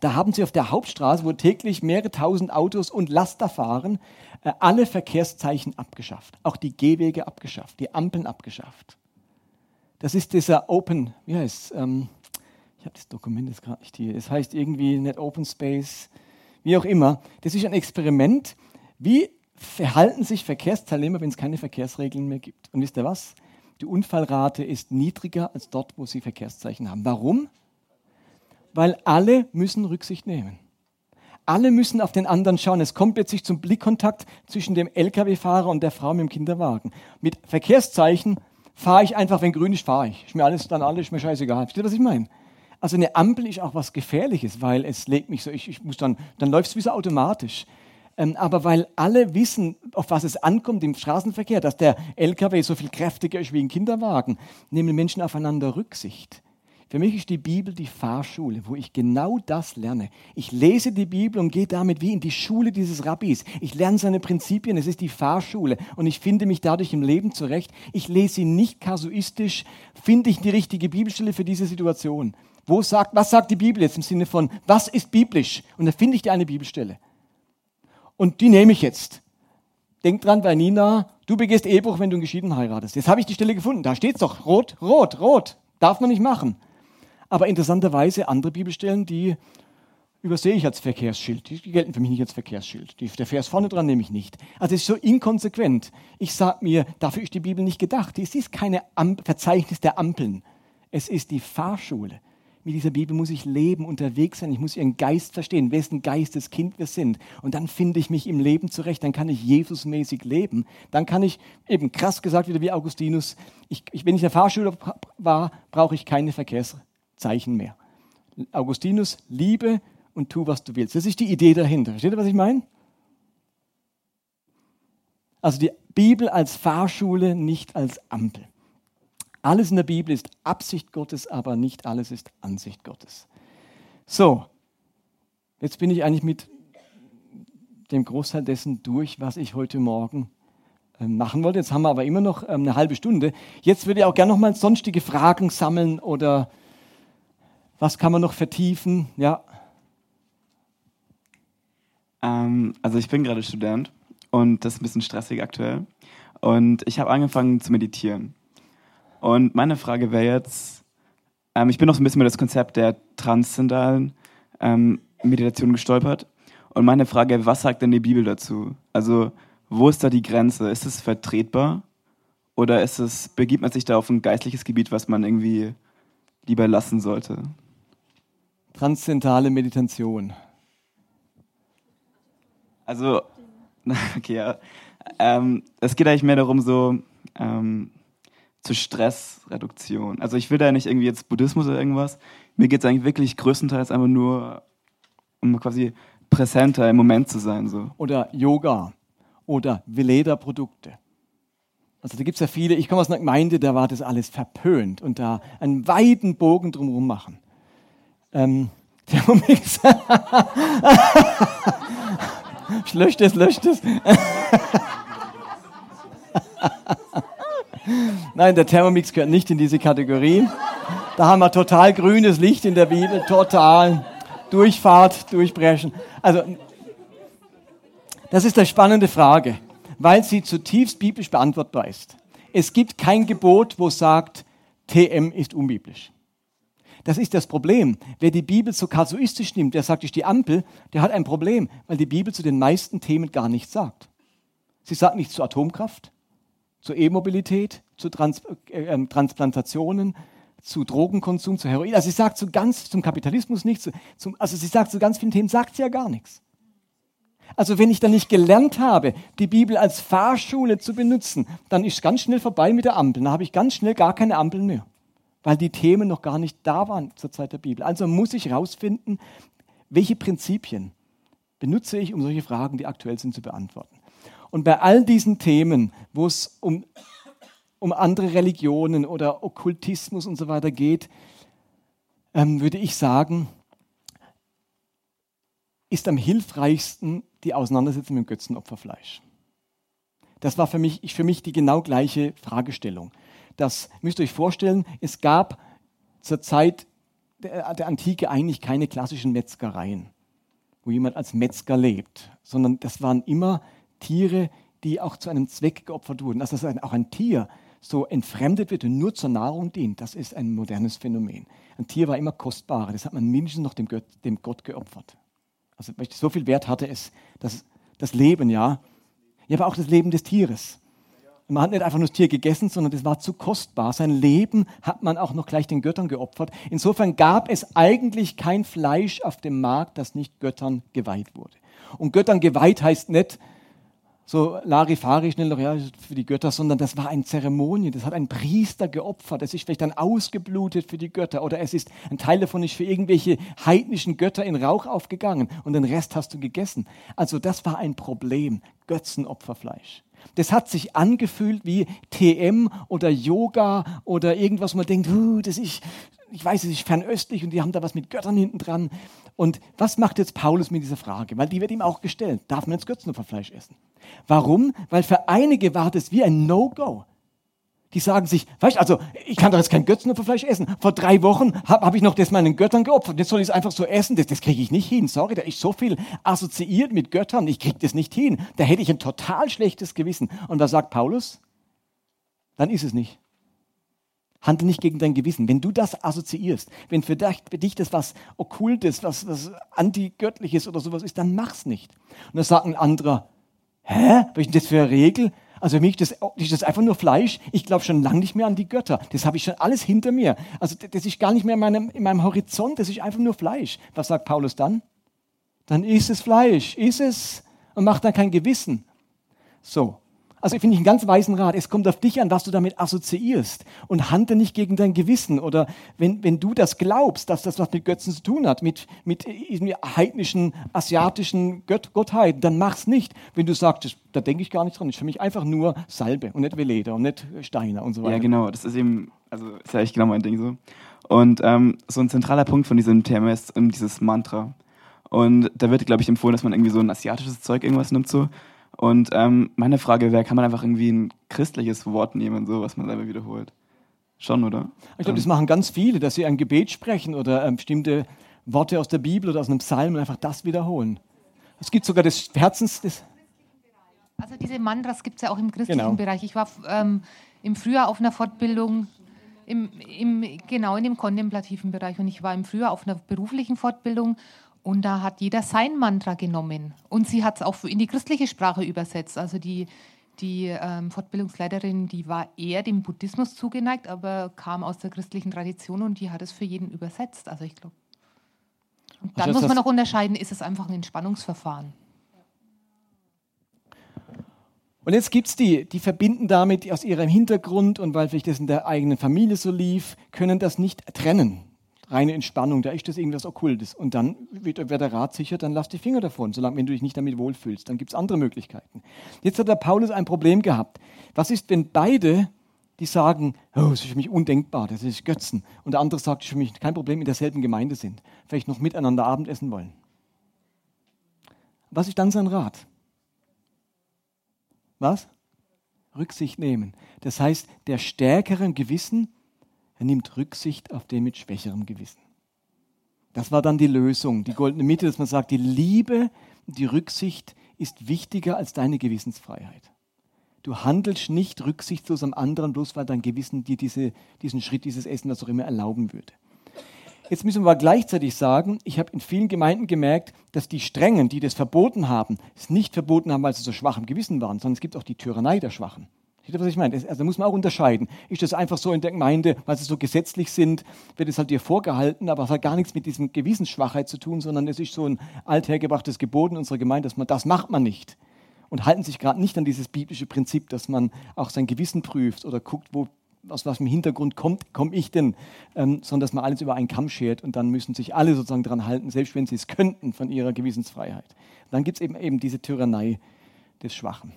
Da haben sie auf der Hauptstraße, wo täglich mehrere tausend Autos und Laster fahren, äh, alle Verkehrszeichen abgeschafft. Auch die Gehwege abgeschafft, die Ampeln abgeschafft. Das ist dieser Open, wie heißt es? Ähm, ich habe das Dokument jetzt gerade nicht hier. Es heißt irgendwie nicht Open Space, wie auch immer. Das ist ein Experiment. Wie verhalten sich Verkehrsteilnehmer, wenn es keine Verkehrsregeln mehr gibt? Und wisst ihr was? Die Unfallrate ist niedriger als dort, wo sie Verkehrszeichen haben. Warum? Weil alle müssen Rücksicht nehmen. Alle müssen auf den anderen schauen. Es kommt plötzlich zum Blickkontakt zwischen dem Lkw-Fahrer und der Frau mit dem Kinderwagen. Mit Verkehrszeichen fahre ich einfach, wenn grün ist, fahre ich. Ist mir alles dann alles, ist mir scheißegal. Versteht ihr, was ich meine? Also eine Ampel ist auch was Gefährliches, weil es legt mich so, ich, ich muss dann, dann läuft es wie so automatisch. Ähm, aber weil alle wissen, auf was es ankommt im Straßenverkehr, dass der LKW so viel kräftiger ist wie ein Kinderwagen, nehmen Menschen aufeinander Rücksicht. Für mich ist die Bibel die Fahrschule, wo ich genau das lerne. Ich lese die Bibel und gehe damit wie in die Schule dieses Rabbis. Ich lerne seine Prinzipien, es ist die Fahrschule und ich finde mich dadurch im Leben zurecht. Ich lese sie nicht kasuistisch, finde ich die richtige Bibelstelle für diese Situation. Wo sagt, was sagt die Bibel jetzt im Sinne von, was ist biblisch? Und da finde ich dir eine Bibelstelle. Und die nehme ich jetzt. Denk dran bei Nina, du begehst Ehebruch, wenn du einen Geschieden heiratest. Jetzt habe ich die Stelle gefunden. Da steht es doch. Rot, rot, rot. Darf man nicht machen. Aber interessanterweise andere Bibelstellen, die übersehe ich als Verkehrsschild. Die gelten für mich nicht als Verkehrsschild. Der Vers vorne dran nehme ich nicht. Also es ist so inkonsequent. Ich sage mir, dafür ist die Bibel nicht gedacht. Es ist keine Am Verzeichnis der Ampeln. Es ist die Fahrschule mit dieser Bibel muss ich leben, unterwegs sein. Ich muss ihren Geist verstehen, wessen Geisteskind wir sind. Und dann finde ich mich im Leben zurecht. Dann kann ich Jesusmäßig leben. Dann kann ich, eben krass gesagt, wieder wie Augustinus, ich, ich, wenn ich der Fahrschule war, brauche ich keine Verkehrszeichen mehr. Augustinus, liebe und tu, was du willst. Das ist die Idee dahinter. Versteht ihr, was ich meine? Also die Bibel als Fahrschule, nicht als Ampel. Alles in der Bibel ist Absicht Gottes, aber nicht alles ist Ansicht Gottes. So, jetzt bin ich eigentlich mit dem Großteil dessen durch, was ich heute Morgen ähm, machen wollte. Jetzt haben wir aber immer noch ähm, eine halbe Stunde. Jetzt würde ich auch gerne noch mal sonstige Fragen sammeln oder was kann man noch vertiefen? Ja. Ähm, also ich bin gerade Student und das ist ein bisschen stressig aktuell. Und ich habe angefangen zu meditieren. Und meine Frage wäre jetzt, ähm, ich bin noch so ein bisschen über das Konzept der transzendentalen ähm, Meditation gestolpert. Und meine Frage, was sagt denn die Bibel dazu? Also, wo ist da die Grenze? Ist es vertretbar? Oder ist es, begibt man sich da auf ein geistliches Gebiet, was man irgendwie lieber lassen sollte? Transzendentale Meditation. Also, (laughs) okay, ja. Ähm, es geht eigentlich mehr darum, so, ähm, zur Stressreduktion. Also ich will da nicht irgendwie jetzt Buddhismus oder irgendwas. Mir geht es eigentlich wirklich größtenteils einfach nur um quasi präsenter im Moment zu sein. So. Oder Yoga oder Veleda-Produkte. Also da gibt es ja viele, ich komme aus einer Gemeinde, da war das alles verpönt und da einen weiten Bogen drumherum machen. Ähm, (laughs) der Moment löscht es, löscht es. Nein, der Thermomix gehört nicht in diese Kategorie. Da haben wir total grünes Licht in der Bibel, total. Durchfahrt, durchbrechen. Also, das ist eine spannende Frage, weil sie zutiefst biblisch beantwortbar ist. Es gibt kein Gebot, wo sagt, TM ist unbiblisch. Das ist das Problem. Wer die Bibel so kasuistisch nimmt, der sagt, ist die Ampel, der hat ein Problem, weil die Bibel zu den meisten Themen gar nichts sagt. Sie sagt nichts zur Atomkraft, zur E-Mobilität, zu Trans äh, ähm, Transplantationen, zu Drogenkonsum, zu Heroin. Also sie sagt zu ganz, zum Kapitalismus nichts. Zum, also sie sagt zu ganz vielen Themen, sagt sie ja gar nichts. Also wenn ich dann nicht gelernt habe, die Bibel als Fahrschule zu benutzen, dann ist ganz schnell vorbei mit der Ampel. Dann habe ich ganz schnell gar keine Ampeln mehr, weil die Themen noch gar nicht da waren zur Zeit der Bibel. Also muss ich herausfinden, welche Prinzipien benutze ich, um solche Fragen, die aktuell sind, zu beantworten. Und bei all diesen Themen, wo es um, um andere Religionen oder Okkultismus und so weiter geht, ähm, würde ich sagen, ist am hilfreichsten die Auseinandersetzung mit dem Götzenopferfleisch. Das war für mich, für mich die genau gleiche Fragestellung. Das müsst ihr euch vorstellen, es gab zur Zeit der, der Antike eigentlich keine klassischen Metzgereien, wo jemand als Metzger lebt, sondern das waren immer Tiere, die auch zu einem Zweck geopfert wurden. Also dass auch ein Tier so entfremdet wird und nur zur Nahrung dient, das ist ein modernes Phänomen. Ein Tier war immer kostbarer, das hat man mindestens noch dem Gott, dem Gott geopfert. Also so viel Wert hatte es, das, das Leben, ja. Ja, aber auch das Leben des Tieres. Man hat nicht einfach nur das Tier gegessen, sondern das war zu kostbar. Sein Leben hat man auch noch gleich den Göttern geopfert. Insofern gab es eigentlich kein Fleisch auf dem Markt, das nicht Göttern geweiht wurde. Und Göttern geweiht heißt nicht, so Larifari schnell noch, ja, für die Götter, sondern das war eine Zeremonie. Das hat ein Priester geopfert. Das ist vielleicht dann ausgeblutet für die Götter oder es ist, ein Teil davon ist für irgendwelche heidnischen Götter in Rauch aufgegangen und den Rest hast du gegessen. Also das war ein Problem. Götzenopferfleisch. Das hat sich angefühlt wie TM oder Yoga oder irgendwas, wo man denkt, das ist, ich weiß, es ist fernöstlich und die haben da was mit Göttern hinten dran. Und was macht jetzt Paulus mit dieser Frage? Weil die wird ihm auch gestellt. Darf man jetzt Götzenopferfleisch essen? Warum? Weil für einige war das wie ein No-Go. Die sagen sich, weißt also ich kann doch jetzt kein Götzenopferfleisch essen. Vor drei Wochen habe hab ich noch das meinen Göttern geopfert. Jetzt soll ich es einfach so essen. Das, das kriege ich nicht hin. Sorry, da ist so viel assoziiert mit Göttern. Ich kriege das nicht hin. Da hätte ich ein total schlechtes Gewissen. Und was sagt Paulus? Dann ist es nicht. Handel nicht gegen dein Gewissen. Wenn du das assoziierst, wenn für dich, das was Okkultes, was, was Antigöttliches oder sowas ist, dann mach's nicht. Und dann sagt ein anderer, hä, was ist denn das für eine Regel? Also für mich das, ist das einfach nur Fleisch. Ich glaube schon lange nicht mehr an die Götter. Das habe ich schon alles hinter mir. Also das ist gar nicht mehr in meinem, in meinem Horizont. Das ist einfach nur Fleisch. Was sagt Paulus dann? Dann ist es Fleisch. Ist es und macht dann kein Gewissen. So. Also finde ich einen ganz weisen Rat. Es kommt auf dich an, was du damit assoziierst. Und handle nicht gegen dein Gewissen. Oder wenn, wenn du das glaubst, dass das was mit Götzen zu tun hat, mit, mit heidnischen, asiatischen Gött Gottheiten, dann mach's nicht. Wenn du sagst, da denke ich gar nicht dran, das ist für mich einfach nur Salbe und nicht Veleder und nicht Steiner und so weiter. Ja, genau. Das ist eben, also ist ja echt genau mein Ding so. Und ähm, so ein zentraler Punkt von diesem Thema ist um, dieses Mantra. Und da wird, glaube ich, empfohlen, dass man irgendwie so ein asiatisches Zeug irgendwas nimmt so und ähm, meine Frage wäre, kann man einfach irgendwie ein christliches Wort nehmen, so was man selber wiederholt? Schon, oder? Ich glaube, das machen ganz viele, dass sie ein Gebet sprechen oder ähm, bestimmte Worte aus der Bibel oder aus einem Psalm und einfach das wiederholen. Es gibt sogar das Herzens... Das also diese Mantras gibt es ja auch im christlichen Genau. Bereich. Ich war ähm, im Frühjahr auf einer Fortbildung, im, im, genau in dem kontemplativen Bereich und ich war im Frühjahr auf einer beruflichen Fortbildung und da hat jeder sein Mantra genommen. Und sie hat es auch in die christliche Sprache übersetzt. Also die, die ähm, Fortbildungsleiterin, die war eher dem Buddhismus zugeneigt, aber kam aus der christlichen Tradition und die hat es für jeden übersetzt. Also ich glaube. Und dann Also muss man noch unterscheiden, ist es einfach ein Entspannungsverfahren. Und jetzt gibt es die, die verbinden damit aus ihrem Hintergrund und weil vielleicht das in der eigenen Familie so lief, können das nicht trennen. Reine Entspannung, da ist das irgendwas Okkultes. Und dann wird wäre der Rat sicher, dann lass die Finger davon, solange wenn du dich nicht damit wohlfühlst. Dann gibt es andere Möglichkeiten. Jetzt hat der Paulus ein Problem gehabt. Was ist, wenn beide, die sagen, oh, das ist für mich undenkbar, das ist Götzen, und der andere sagt, das ist für mich kein Problem, in derselben Gemeinde sind, vielleicht noch miteinander Abendessen wollen? Was ist dann sein Rat? Was? Rücksicht nehmen. Das heißt, der stärkere im Gewissen, er nimmt Rücksicht auf den mit schwächerem Gewissen. Das war dann die Lösung, die goldene Mitte, dass man sagt, die Liebe, die Rücksicht ist wichtiger als deine Gewissensfreiheit. Du handelst nicht rücksichtslos am anderen, bloß weil dein Gewissen dir diese, diesen Schritt, dieses Essen, was auch immer erlauben würde. Jetzt müssen wir gleichzeitig sagen, ich habe in vielen Gemeinden gemerkt, dass die Strengen, die das verboten haben, es nicht verboten haben, weil sie so schwach im Gewissen waren, sondern es gibt auch die Tyrannei der Schwachen. Seht ihr, was ich meine? Also da muss man auch unterscheiden. Ist das einfach so in der Gemeinde, weil sie so gesetzlich sind, wird es halt dir vorgehalten, aber es hat gar nichts mit diesem Gewissensschwachheit zu tun, sondern es ist so ein althergebrachtes Gebot in unserer Gemeinde, dass man das macht man nicht und halten sich gerade nicht an dieses biblische Prinzip, dass man auch sein Gewissen prüft oder guckt, wo, aus was im Hintergrund kommt, komme ich denn, ähm, sondern dass man alles über einen Kamm schert und dann müssen sich alle sozusagen daran halten, selbst wenn sie es könnten von ihrer Gewissensfreiheit. Dann gibt es eben, eben diese Tyrannei des Schwachen.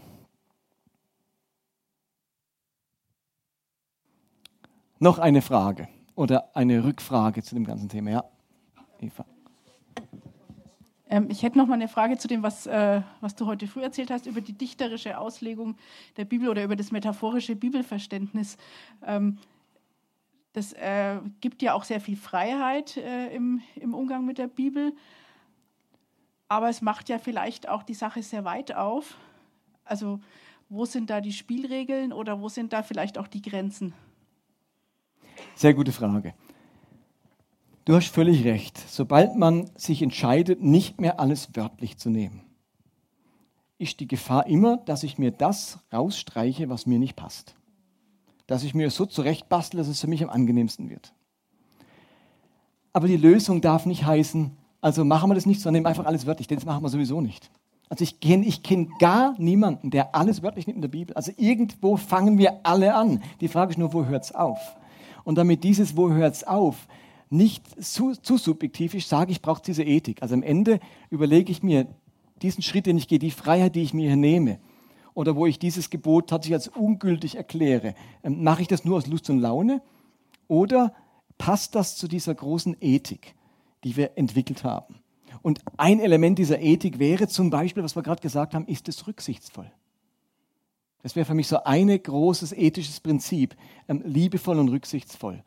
Noch eine Frage oder eine Rückfrage zu dem ganzen Thema. Ja, Eva. Ähm, ich hätte noch mal eine Frage zu dem, was, äh, was du heute früh erzählt hast, über die dichterische Auslegung der Bibel oder über das metaphorische Bibelverständnis. Ähm, das äh, gibt ja auch sehr viel Freiheit äh, im, im Umgang mit der Bibel, aber es macht ja vielleicht auch die Sache sehr weit auf. Also wo sind da die Spielregeln oder wo sind da vielleicht auch die Grenzen? Sehr gute Frage. Du hast völlig recht. Sobald man sich entscheidet, nicht mehr alles wörtlich zu nehmen, ist die Gefahr immer, dass ich mir das rausstreiche, was mir nicht passt. Dass ich mir so zurechtbastle, dass es für mich am angenehmsten wird. Aber die Lösung darf nicht heißen, also machen wir das nicht, sondern nehmen einfach alles wörtlich, denn das machen wir sowieso nicht. Also ich kenne ich kenn gar niemanden, der alles wörtlich nimmt in der Bibel. Also irgendwo fangen wir alle an. Die Frage ist nur, wo hört es auf? Und damit dieses, wo hört es auf, nicht zu, zu subjektiv ist, sage ich, brauche diese Ethik. Also am Ende überlege ich mir diesen Schritt, den ich gehe, die Freiheit, die ich mir hier nehme, oder wo ich dieses Gebot tatsächlich als ungültig erkläre, ähm, mache ich das nur aus Lust und Laune oder passt das zu dieser großen Ethik, die wir entwickelt haben? Und ein Element dieser Ethik wäre zum Beispiel, was wir gerade gesagt haben, ist es rücksichtsvoll. Das wäre für mich so ein großes ethisches Prinzip, ähm, liebevoll und rücksichtsvoll.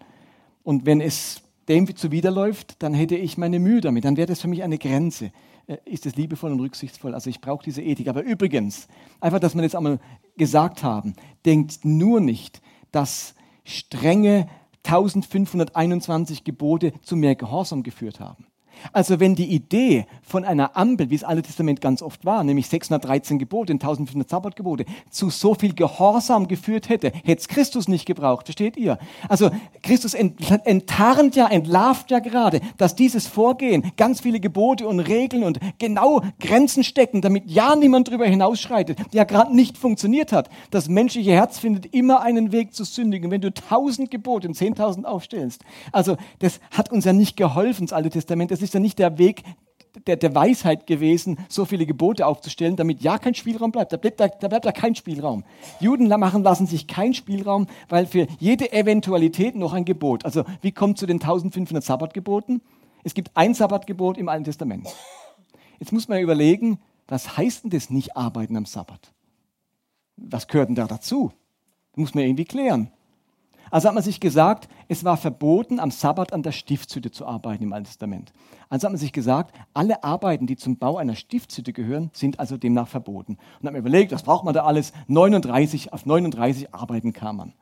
Und wenn es dem zuwiderläuft, dann hätte ich meine Mühe damit. Dann wäre das für mich eine Grenze. Äh, ist es liebevoll und rücksichtsvoll? Also ich brauche diese Ethik. Aber übrigens, einfach, dass wir das einmal gesagt haben, denkt nur nicht, dass strenge 1521 Gebote zu mehr Gehorsam geführt haben. Also wenn die Idee von einer Ampel, wie es Alte Testament ganz oft war, nämlich 613 Gebote und 1500 Sabbatgebote, zu so viel Gehorsam geführt hätte, hätte es Christus nicht gebraucht, versteht ihr? Also Christus enttarnt ja, entlarvt ja gerade, dass dieses Vorgehen ganz viele Gebote und Regeln und genau Grenzen stecken, damit ja niemand darüber hinausschreitet, ja gerade nicht funktioniert hat. Das menschliche Herz findet immer einen Weg zu sündigen. Wenn du tausend Gebote und zehntausend aufstellst, also das hat uns ja nicht geholfen, das Alte Testament. Das ist ja nicht der Weg der, der Weisheit gewesen, so viele Gebote aufzustellen, damit ja kein Spielraum bleibt. Da bleibt da, da bleibt da kein Spielraum. Juden machen lassen sich keinen Spielraum, weil für jede Eventualität noch ein Gebot. Also wie kommt zu den 1500 Sabbatgeboten? Es gibt ein Sabbatgebot im Alten Testament. Jetzt muss man überlegen, was heißt denn das nicht arbeiten am Sabbat? Was gehört denn da dazu? Das muss man irgendwie klären. Also hat man sich gesagt, es war verboten, am Sabbat an der Stiftshütte zu arbeiten im Alten Testament. Also hat man sich gesagt, alle Arbeiten, die zum Bau einer Stiftshütte gehören, sind also demnach verboten. Und hat man überlegt, was braucht man da alles? 39, auf 39 Arbeiten kam man.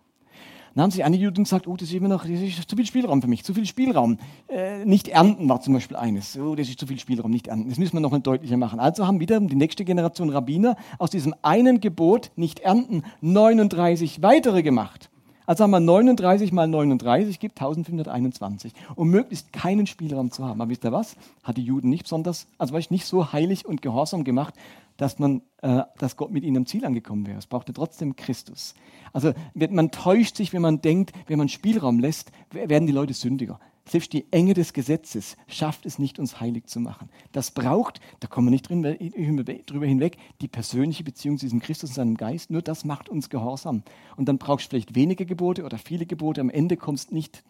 Dann haben sich einige Juden gesagt, oh, das ist immer noch das ist zu viel Spielraum für mich, zu viel Spielraum. Äh, nicht ernten war zum Beispiel eines. Oh, das ist zu viel Spielraum, nicht ernten. Das müssen wir noch mal deutlicher machen. Also haben wieder die nächste Generation Rabbiner aus diesem einen Gebot, nicht ernten, 39 weitere gemacht. Also haben wir 39 mal 39 gibt 1521, um möglichst keinen Spielraum zu haben. Aber wisst ihr was? Hat die Juden nicht besonders, also war ich nicht so heilig und gehorsam gemacht, dass, man, äh, dass Gott mit ihnen am Ziel angekommen wäre. Es brauchte trotzdem Christus. Also man täuscht sich, wenn man denkt, wenn man Spielraum lässt, werden die Leute sündiger. Selbst die Enge des Gesetzes schafft es nicht, uns heilig zu machen. Das braucht, da kommen wir nicht drüber hinweg, die persönliche Beziehung zu diesem Christus und seinem Geist. Nur das macht uns gehorsam. Und dann brauchst du vielleicht wenige Gebote oder viele Gebote. Am Ende kommst du nicht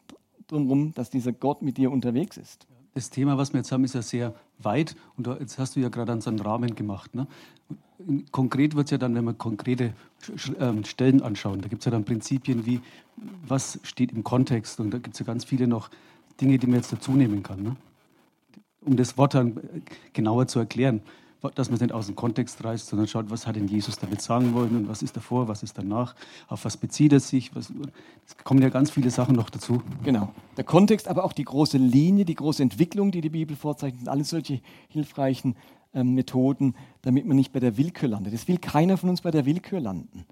drum rum, dass dieser Gott mit dir unterwegs ist. Das Thema, was wir jetzt haben, ist ja sehr weit und jetzt hast du ja gerade an so einen Rahmen gemacht. Ne? Konkret wird es ja dann, wenn wir konkrete ähm, Stellen anschauen, da gibt es ja dann Prinzipien wie, was steht im Kontext und da gibt es ja ganz viele noch Dinge, die man jetzt dazu nehmen kann. Ne? Um das Wort dann genauer zu erklären, dass man es nicht aus dem Kontext reißt, sondern schaut, was hat denn Jesus damit sagen wollen und was ist davor, was ist danach, auf was bezieht er sich. Was, es kommen ja ganz viele Sachen noch dazu. Genau. Der Kontext, aber auch die große Linie, die große Entwicklung, die die Bibel vorzeichnet, alles solche hilfreichen ähm, Methoden, damit man nicht bei der Willkür landet. Es will keiner von uns bei der Willkür landen.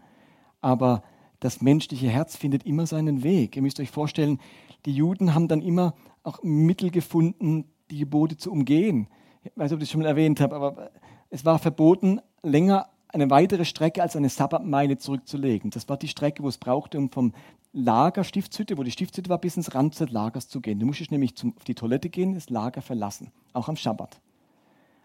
Aber das menschliche Herz findet immer seinen Weg. Ihr müsst euch vorstellen, die Juden haben dann immer auch Mittel gefunden, die Gebote zu umgehen. Ich weiß nicht, ob ich das schon mal erwähnt habe, aber es war verboten, länger eine weitere Strecke als eine Sabbatmeile zurückzulegen. Das war die Strecke, wo es brauchte, um vom Lager, Stiftshütte, wo die Stiftshütte war, bis ins Rand des Lagers zu gehen. Du musstest nämlich zum, auf die Toilette gehen, das Lager verlassen, auch am Schabbat.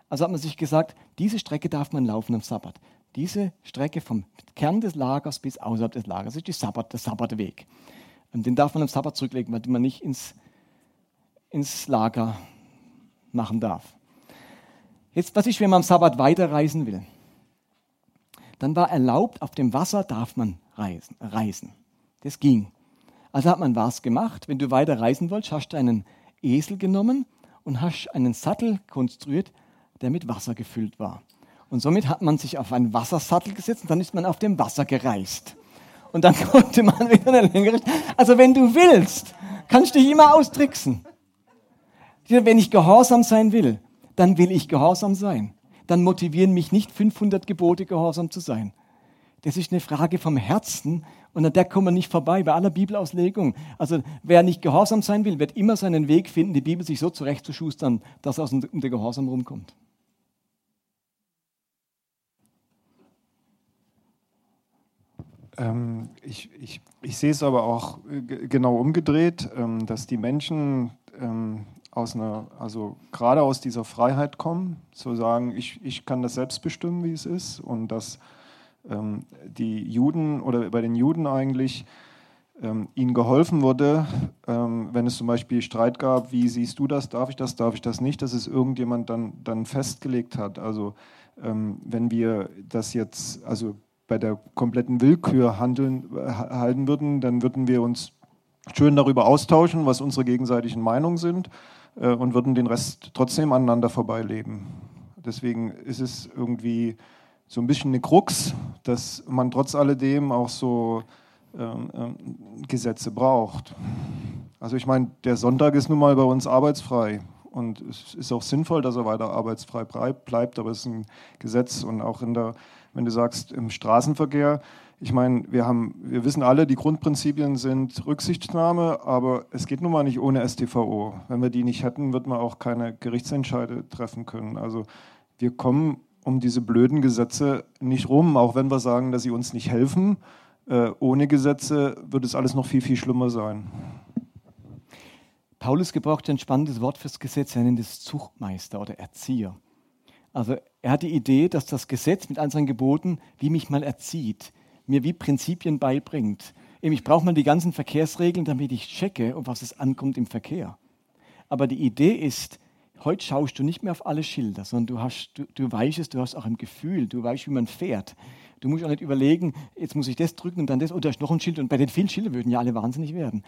Also hat man sich gesagt, diese Strecke darf man laufen am Sabbat. Diese Strecke vom Kern des Lagers bis außerhalb des Lagers ist die Sabbat, der Sabbatweg. Und den darf man am Sabbat zurücklegen, weil man nicht ins, ins Lager machen darf. Jetzt, was ist, wenn man am Sabbat weiterreisen will? Dann war erlaubt, auf dem Wasser darf man reisen. reisen. Das ging. Also hat man was gemacht. Wenn du weiter reisen wolltest, hast du einen Esel genommen und hast einen Sattel konstruiert, der mit Wasser gefüllt war. Und somit hat man sich auf einen Wassersattel gesetzt und dann ist man auf dem Wasser gereist. Und dann (laughs) konnte man wieder eine längere. Also wenn du willst, kannst du dich immer austricksen. Wenn ich gehorsam sein will, dann will ich gehorsam sein. Dann motivieren mich nicht 500 Gebote, gehorsam zu sein. Das ist eine Frage vom Herzen und an der kommen wir nicht vorbei bei aller Bibelauslegung. Also wer nicht gehorsam sein will, wird immer seinen Weg finden, die Bibel sich so zurechtzuschustern, dass er aus dem Gehorsam rumkommt. Ähm, ich, ich, ich sehe es aber auch äh, genau umgedreht, ähm, dass die Menschen ähm, aus einer, also gerade aus dieser Freiheit kommen, zu sagen, ich, ich kann das selbst bestimmen, wie es ist, und dass ähm, die Juden oder bei den Juden eigentlich ähm, ihnen geholfen wurde, ähm, wenn es zum Beispiel Streit gab, wie siehst du das, darf ich das, darf ich das nicht, dass es irgendjemand dann, dann festgelegt hat. Also wenn wir das jetzt, also bei der kompletten Willkür handeln, halten würden, dann würden wir uns schön darüber austauschen, was unsere gegenseitigen Meinungen sind äh, und würden den Rest trotzdem aneinander vorbeileben. Deswegen ist es irgendwie so ein bisschen eine Krux, dass man trotz alledem auch so ähm, ähm, Gesetze braucht. Also ich meine, der Sonntag ist nun mal bei uns arbeitsfrei und es ist auch sinnvoll, dass er weiter arbeitsfrei bleibt, aber es ist ein Gesetz und auch in der wenn du sagst im Straßenverkehr, ich meine, wir, haben, wir wissen alle, die Grundprinzipien sind Rücksichtnahme, aber es geht nun mal nicht ohne STVO. Wenn wir die nicht hätten, wird man auch keine Gerichtsentscheide treffen können. Also wir kommen um diese blöden Gesetze nicht rum, auch wenn wir sagen, dass sie uns nicht helfen. Äh, ohne Gesetze wird es alles noch viel, viel schlimmer sein. Paulus gebraucht ein spannendes Wort fürs Gesetz, er nennt es Zuchtmeister oder Erzieher. Also er hat die Idee, dass das Gesetz mit all seinen Geboten wie mich mal erzieht, mir wie Prinzipien beibringt. Eben, ich brauche mal die ganzen Verkehrsregeln, damit ich checke, auf was es ankommt im Verkehr. Aber die Idee ist, heute schaust du nicht mehr auf alle Schilder, sondern du, hast, du, du weißt es, du hast auch ein Gefühl, du weißt, wie man fährt. Du musst auch nicht überlegen, jetzt muss ich das drücken und dann das, oder oh, noch ein Schild. Und bei den vielen Schildern würden ja alle wahnsinnig werden.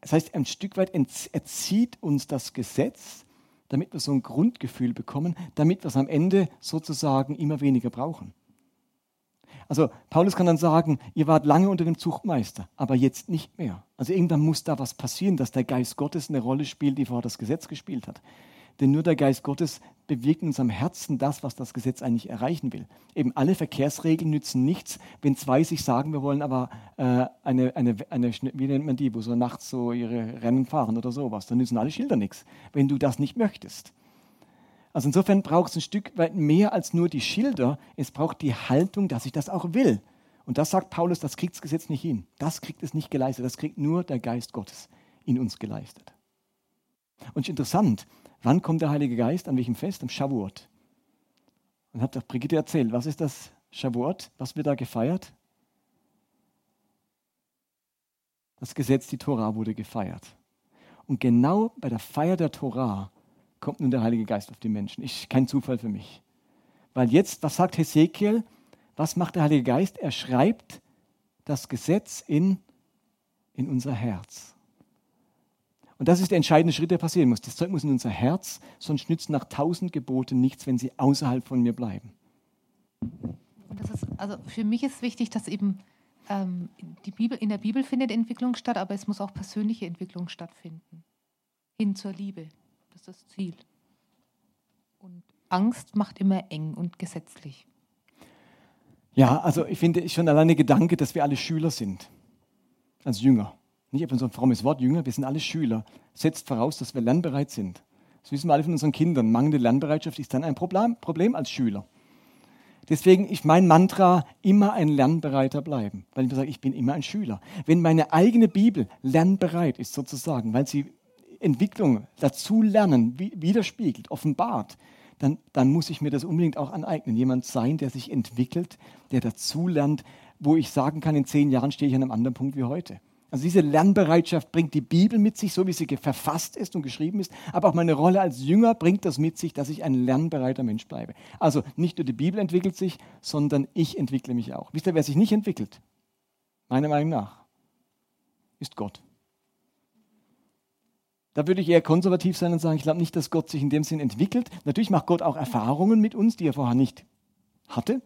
Das heißt, ein Stück weit erzieht uns das Gesetz, damit wir so ein Grundgefühl bekommen, damit wir es am Ende sozusagen immer weniger brauchen. Also Paulus kann dann sagen, ihr wart lange unter dem Zuchtmeister, aber jetzt nicht mehr. Also irgendwann muss da was passieren, dass der Geist Gottes eine Rolle spielt, die vorher das Gesetz gespielt hat. Denn nur der Geist Gottes bewirkt in unserem Herzen das, was das Gesetz eigentlich erreichen will. Eben alle Verkehrsregeln nützen nichts, wenn zwei sich sagen, wir wollen aber äh, eine, eine, eine, wie nennt man die, wo so nachts so ihre Rennen fahren oder sowas, dann nützen alle Schilder nichts, wenn du das nicht möchtest. Also insofern braucht es ein Stück weit mehr als nur die Schilder, es braucht die Haltung, dass ich das auch will. Und das sagt Paulus, das kriegt das Gesetz nicht hin. Das kriegt es nicht geleistet, das kriegt nur der Geist Gottes in uns geleistet. Und interessant, Wann kommt der Heilige Geist? An welchem Fest? Am Shavuot. Und hat doch Brigitte erzählt, was ist das Shavuot? Was wird da gefeiert? Das Gesetz, die Tora wurde gefeiert. Und genau bei der Feier der Tora kommt nun der Heilige Geist auf die Menschen. Ist kein Zufall für mich. Weil jetzt, was sagt Hesekiel? Was macht der Heilige Geist? Er schreibt das Gesetz in, in unser Herz. Und das ist der entscheidende Schritt, der passieren muss. Das Zeug muss in unser Herz, sonst nützt nach tausend Geboten nichts, wenn sie außerhalb von mir bleiben. Ist, also für mich ist wichtig, dass eben ähm, die Bibel, in der Bibel findet Entwicklung statt, aber es muss auch persönliche Entwicklung stattfinden. Hin zur Liebe. Das ist das Ziel. Und Angst macht immer eng und gesetzlich. Ja, also ich finde schon alleine Gedanke, dass wir alle Schüler sind. Als Jünger. Nicht einfach so ein frommes Wort, Jünger, wir sind alle Schüler. Setzt voraus, dass wir lernbereit sind. Das wissen wir alle von unseren Kindern. Mangelnde Lernbereitschaft ist dann ein Problem, Problem als Schüler. Deswegen ist mein Mantra immer ein Lernbereiter bleiben, weil ich sage, ich bin immer ein Schüler. Wenn meine eigene Bibel lernbereit ist sozusagen, weil sie Entwicklung dazu lernen widerspiegelt, offenbart, dann, dann muss ich mir das unbedingt auch aneignen. Jemand sein, der sich entwickelt, der dazulernt, wo ich sagen kann, in zehn Jahren stehe ich an einem anderen Punkt wie heute. Also diese Lernbereitschaft bringt die Bibel mit sich, so wie sie verfasst ist und geschrieben ist. Aber auch meine Rolle als Jünger bringt das mit sich, dass ich ein lernbereiter Mensch bleibe. Also nicht nur die Bibel entwickelt sich, sondern ich entwickle mich auch. Wisst ihr, wer sich nicht entwickelt? Meiner Meinung nach ist Gott. Da würde ich eher konservativ sein und sagen, ich glaube nicht, dass Gott sich in dem Sinn entwickelt. Natürlich macht Gott auch Erfahrungen mit uns, die er vorher nicht hatte.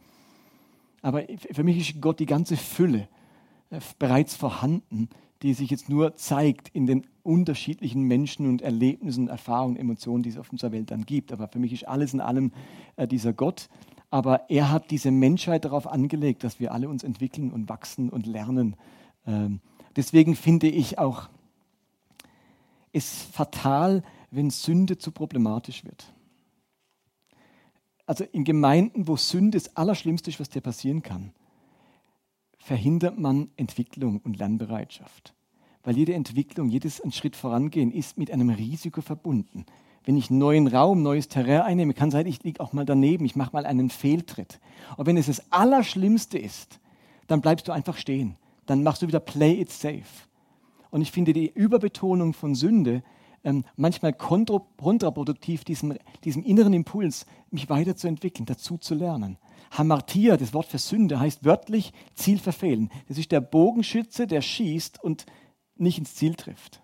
Aber für mich ist Gott die ganze Fülle bereits vorhanden, die sich jetzt nur zeigt in den unterschiedlichen Menschen und Erlebnissen, Erfahrungen, Emotionen, die es auf unserer Welt dann gibt. Aber für mich ist alles in allem äh, dieser Gott. Aber er hat diese Menschheit darauf angelegt, dass wir alle uns entwickeln und wachsen und lernen. Ähm, deswegen finde ich auch ist fatal, wenn Sünde zu problematisch wird. Also in Gemeinden, wo Sünde das Allerschlimmste ist, was dir passieren kann, verhindert man Entwicklung und Lernbereitschaft. Weil jede Entwicklung, jedes Schritt vorangehen ist mit einem Risiko verbunden. Wenn ich neuen Raum, neues Terrain einnehme, kann sein, ich liege auch mal daneben, ich mache mal einen Fehltritt. Und wenn es das Allerschlimmste ist, dann bleibst du einfach stehen. Dann machst du wieder Play it safe. Und ich finde die Überbetonung von Sünde ähm, manchmal kontraproduktiv, diesem, diesem inneren Impuls, mich weiterzuentwickeln, dazu zu lernen. Hamartia, das Wort für Sünde, heißt wörtlich Ziel verfehlen. Das ist der Bogenschütze, der schießt und nicht ins Ziel trifft.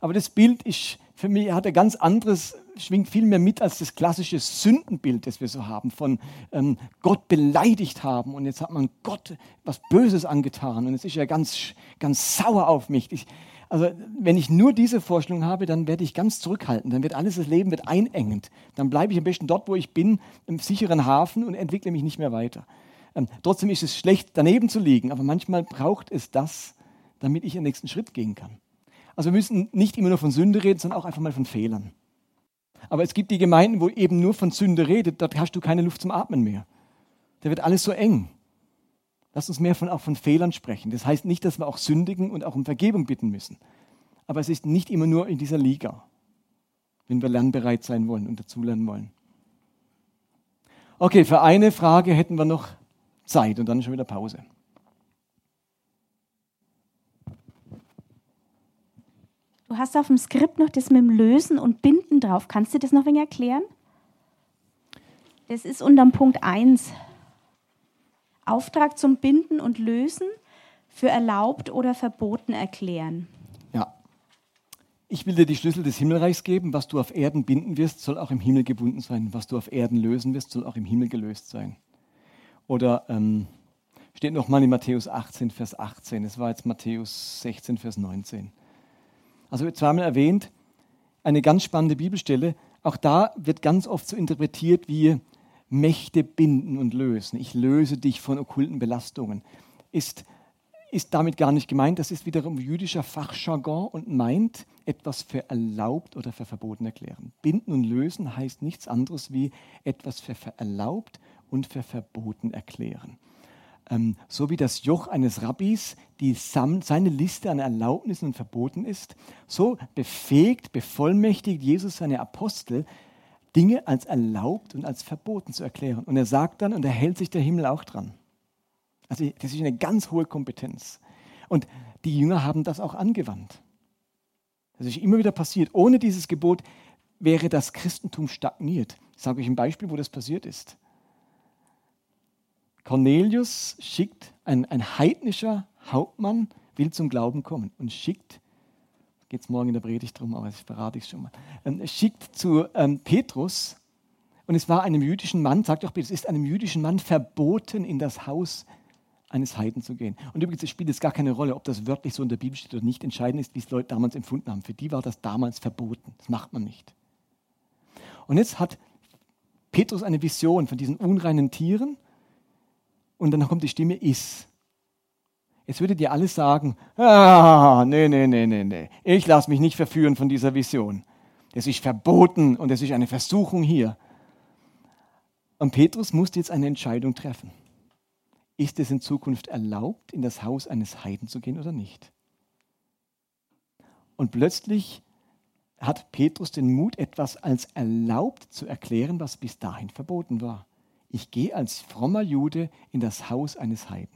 Aber das Bild ist für mich hat ein ganz anderes, schwingt viel mehr mit als das klassische Sündenbild, das wir so haben, von ähm, Gott beleidigt haben und jetzt hat man Gott was Böses angetan und jetzt ist er ganz, ganz sauer auf mich. Ich, also wenn ich nur diese Vorstellung habe, dann werde ich ganz zurückhaltend, dann wird alles, das Leben wird einengend. Dann bleibe ich am besten dort, wo ich bin, im sicheren Hafen und entwickle mich nicht mehr weiter. Ähm, trotzdem ist es schlecht, daneben zu liegen, aber manchmal braucht es das, damit ich den nächsten Schritt gehen kann. Also wir müssen nicht immer nur von Sünde reden, sondern auch einfach mal von Fehlern. Aber es gibt die Gemeinden, wo eben nur von Sünde redet, dort hast du keine Luft zum Atmen mehr. Da wird alles so eng. Lass uns mehr von, auch von Fehlern sprechen. Das heißt nicht, dass wir auch sündigen und auch um Vergebung bitten müssen. Aber es ist nicht immer nur in dieser Liga, wenn wir lernbereit sein wollen und dazulernen wollen. Okay, für eine Frage hätten wir noch Zeit und dann schon wieder Pause. Du hast auf dem Skript noch das mit dem Lösen und Binden drauf. Kannst du das noch ein wenig erklären? Das ist unter dem Punkt 1. Auftrag zum Binden und Lösen für erlaubt oder verboten erklären. Ja. Ich will dir die Schlüssel des Himmelreichs geben. Was du auf Erden binden wirst, soll auch im Himmel gebunden sein. Was du auf Erden lösen wirst, soll auch im Himmel gelöst sein. Oder ähm, steht nochmal in Matthäus 18, Vers 18. Es war jetzt Matthäus 16, Vers 19. Also zweimal erwähnt, eine ganz spannende Bibelstelle. Auch da wird ganz oft so interpretiert wie Mächte binden und lösen. Ich löse dich von okkulten Belastungen. Ist, ist damit gar nicht gemeint. Das ist wiederum jüdischer Fachjargon und meint etwas für erlaubt oder für verboten erklären. Binden und lösen heißt nichts anderes wie etwas für erlaubt und für verboten erklären ähm, so wie das Joch eines Rabbis die seine Liste an Erlaubnissen und Verboten ist, so befähigt, bevollmächtigt Jesus seine Apostel, Dinge als erlaubt und als verboten zu erklären. Und er sagt dann, und er hält sich der Himmel auch dran. Also das ist eine ganz hohe Kompetenz. Und die Jünger haben das auch angewandt. Das ist immer wieder passiert. Ohne dieses Gebot wäre das Christentum stagniert. Ich sage euch ein Beispiel, wo das passiert ist. Cornelius schickt, ein, ein heidnischer Hauptmann will zum Glauben kommen und schickt, geht es morgen in der Predigt drum, aber das verrate ich schon mal, ähm, schickt zu ähm, Petrus und es war einem jüdischen Mann, sagt auch Petrus, es ist einem jüdischen Mann verboten, in das Haus eines Heiden zu gehen. Und übrigens, es spielt jetzt gar keine Rolle, ob das wörtlich so in der Bibel steht oder nicht. Entscheidend ist, wie es Leute damals empfunden haben. Für die war das damals verboten. Das macht man nicht. Und jetzt hat Petrus eine Vision von diesen unreinen Tieren und dann kommt die Stimme Is. Jetzt würdet ihr alle sagen, ah, nee, nee, nee, nee, nee. Ich lasse mich nicht verführen von dieser Vision. Es ist verboten und es ist eine Versuchung hier. Und Petrus musste jetzt eine Entscheidung treffen. Ist es in Zukunft erlaubt, in das Haus eines Heiden zu gehen oder nicht? Und plötzlich hat Petrus den Mut, etwas als erlaubt zu erklären, was bis dahin verboten war. Ich gehe als frommer Jude in das Haus eines Heiden.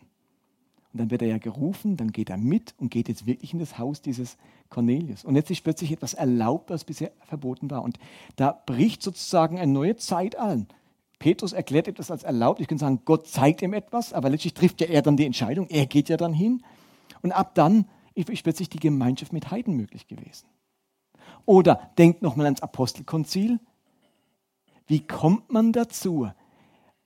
Und dann wird er ja gerufen, dann geht er mit und geht jetzt wirklich in das Haus dieses Cornelius. Und jetzt ist plötzlich etwas erlaubt, was bisher verboten war. Und da bricht sozusagen eine neue Zeit an. Petrus erklärt etwas als erlaubt. Ich könnte sagen, Gott zeigt ihm etwas, aber letztlich trifft ja er dann die Entscheidung. Er geht ja dann hin. Und ab dann ist plötzlich die Gemeinschaft mit Heiden möglich gewesen. Oder denkt nochmal ans Apostelkonzil. Wie kommt man dazu,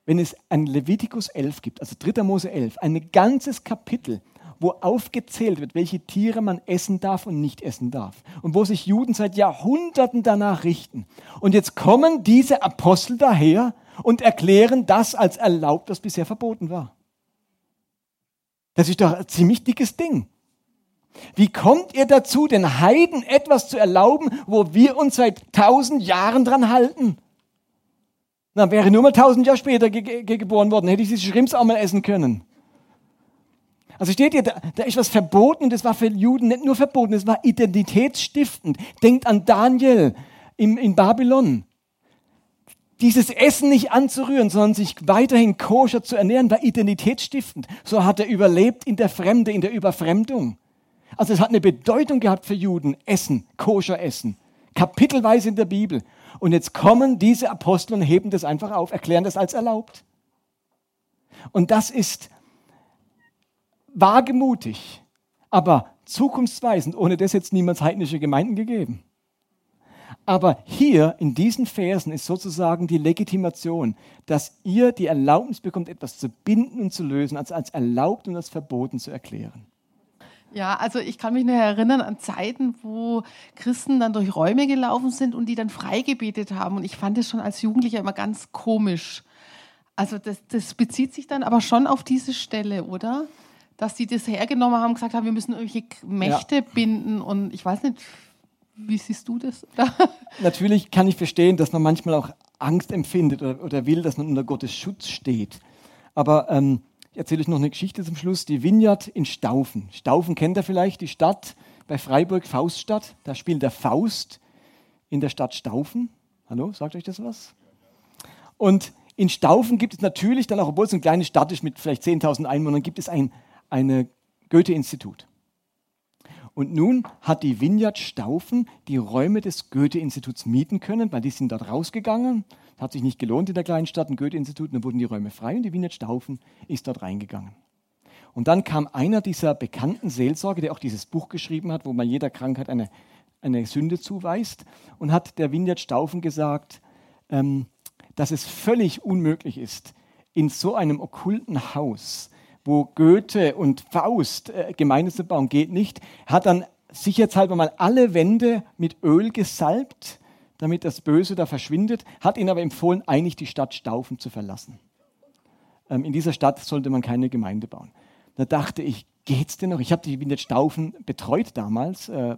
wenn es ein Levitikus 11 gibt, also 3. Mose 11, ein ganzes Kapitel, wo aufgezählt wird, welche Tiere man essen darf und nicht essen darf. Und wo sich Juden seit Jahrhunderten danach richten. Und jetzt kommen diese Apostel daher und erklären das als erlaubt, was bisher verboten war. Das ist doch ein ziemlich dickes Ding. Wie kommt ihr dazu, den Heiden etwas zu erlauben, wo wir uns seit tausend Jahren dran halten? Na, wäre nur mal tausend Jahre später ge ge geboren worden, hätte ich diese Schrimps auch mal essen können. Also steht ihr, da, da ist was verboten und das war für Juden nicht nur verboten, es war identitätsstiftend. Denkt an Daniel im, in Babylon dieses Essen nicht anzurühren, sondern sich weiterhin koscher zu ernähren, war identitätsstiftend. So hat er überlebt in der Fremde, in der Überfremdung. Also es hat eine Bedeutung gehabt für Juden, Essen, koscher Essen. Kapitelweise in der Bibel. Und jetzt kommen diese Apostel und heben das einfach auf, erklären das als erlaubt. Und das ist wagemutig, aber zukunftsweisend. Ohne das jetzt niemals heidnische Gemeinden gegeben. Aber hier in diesen Versen ist sozusagen die Legitimation, dass ihr die Erlaubnis bekommt, etwas zu binden und zu lösen, als als erlaubt und als verboten zu erklären. Ja, also ich kann mich noch erinnern an Zeiten, wo Christen dann durch Räume gelaufen sind und die dann freigebetet haben. Und ich fand das schon als Jugendlicher immer ganz komisch. Also das, das bezieht sich dann aber schon auf diese Stelle, oder? Dass die das hergenommen haben und gesagt haben, wir müssen irgendwelche Mächte ja. binden. Und ich weiß nicht, wie siehst du das? (laughs) Natürlich kann ich verstehen, dass man manchmal auch Angst empfindet oder, oder will, dass man unter Gottes Schutz steht. Aber ähm, erzähle euch noch eine Geschichte zum Schluss. Die Vineyard in Staufen. Staufen kennt ihr vielleicht, die Stadt bei Freiburg, Fauststadt. Da spielt der Faust in der Stadt Staufen. Hallo, sagt euch das was? Und in Staufen gibt es natürlich dann auch, obwohl es eine kleine Stadt ist mit vielleicht 10.000 Einwohnern, gibt es ein eine Goethe-Institut. Und nun hat die Vineyard Staufen die Räume des Goethe-Instituts mieten können, weil die sind dort rausgegangen. Hat sich nicht gelohnt in der kleinen Stadt, ein Goethe-Institut, dann wurden die Räume frei und die Vineyard Staufen ist dort reingegangen. Und dann kam einer dieser bekannten Seelsorger, der auch dieses Buch geschrieben hat, wo man jeder Krankheit eine, eine Sünde zuweist, und hat der Vineyard Staufen gesagt, ähm, dass es völlig unmöglich ist, in so einem okkulten Haus wo Goethe und Faust äh, Gemeinde zu bauen, geht nicht, hat dann sicherheitshalber mal alle Wände mit Öl gesalbt, damit das Böse da verschwindet, hat ihnen aber empfohlen, eigentlich die Stadt Staufen zu verlassen. Ähm, in dieser Stadt sollte man keine Gemeinde bauen. Da dachte ich, geht's denn noch? Ich habe die Wiener Staufen betreut damals äh,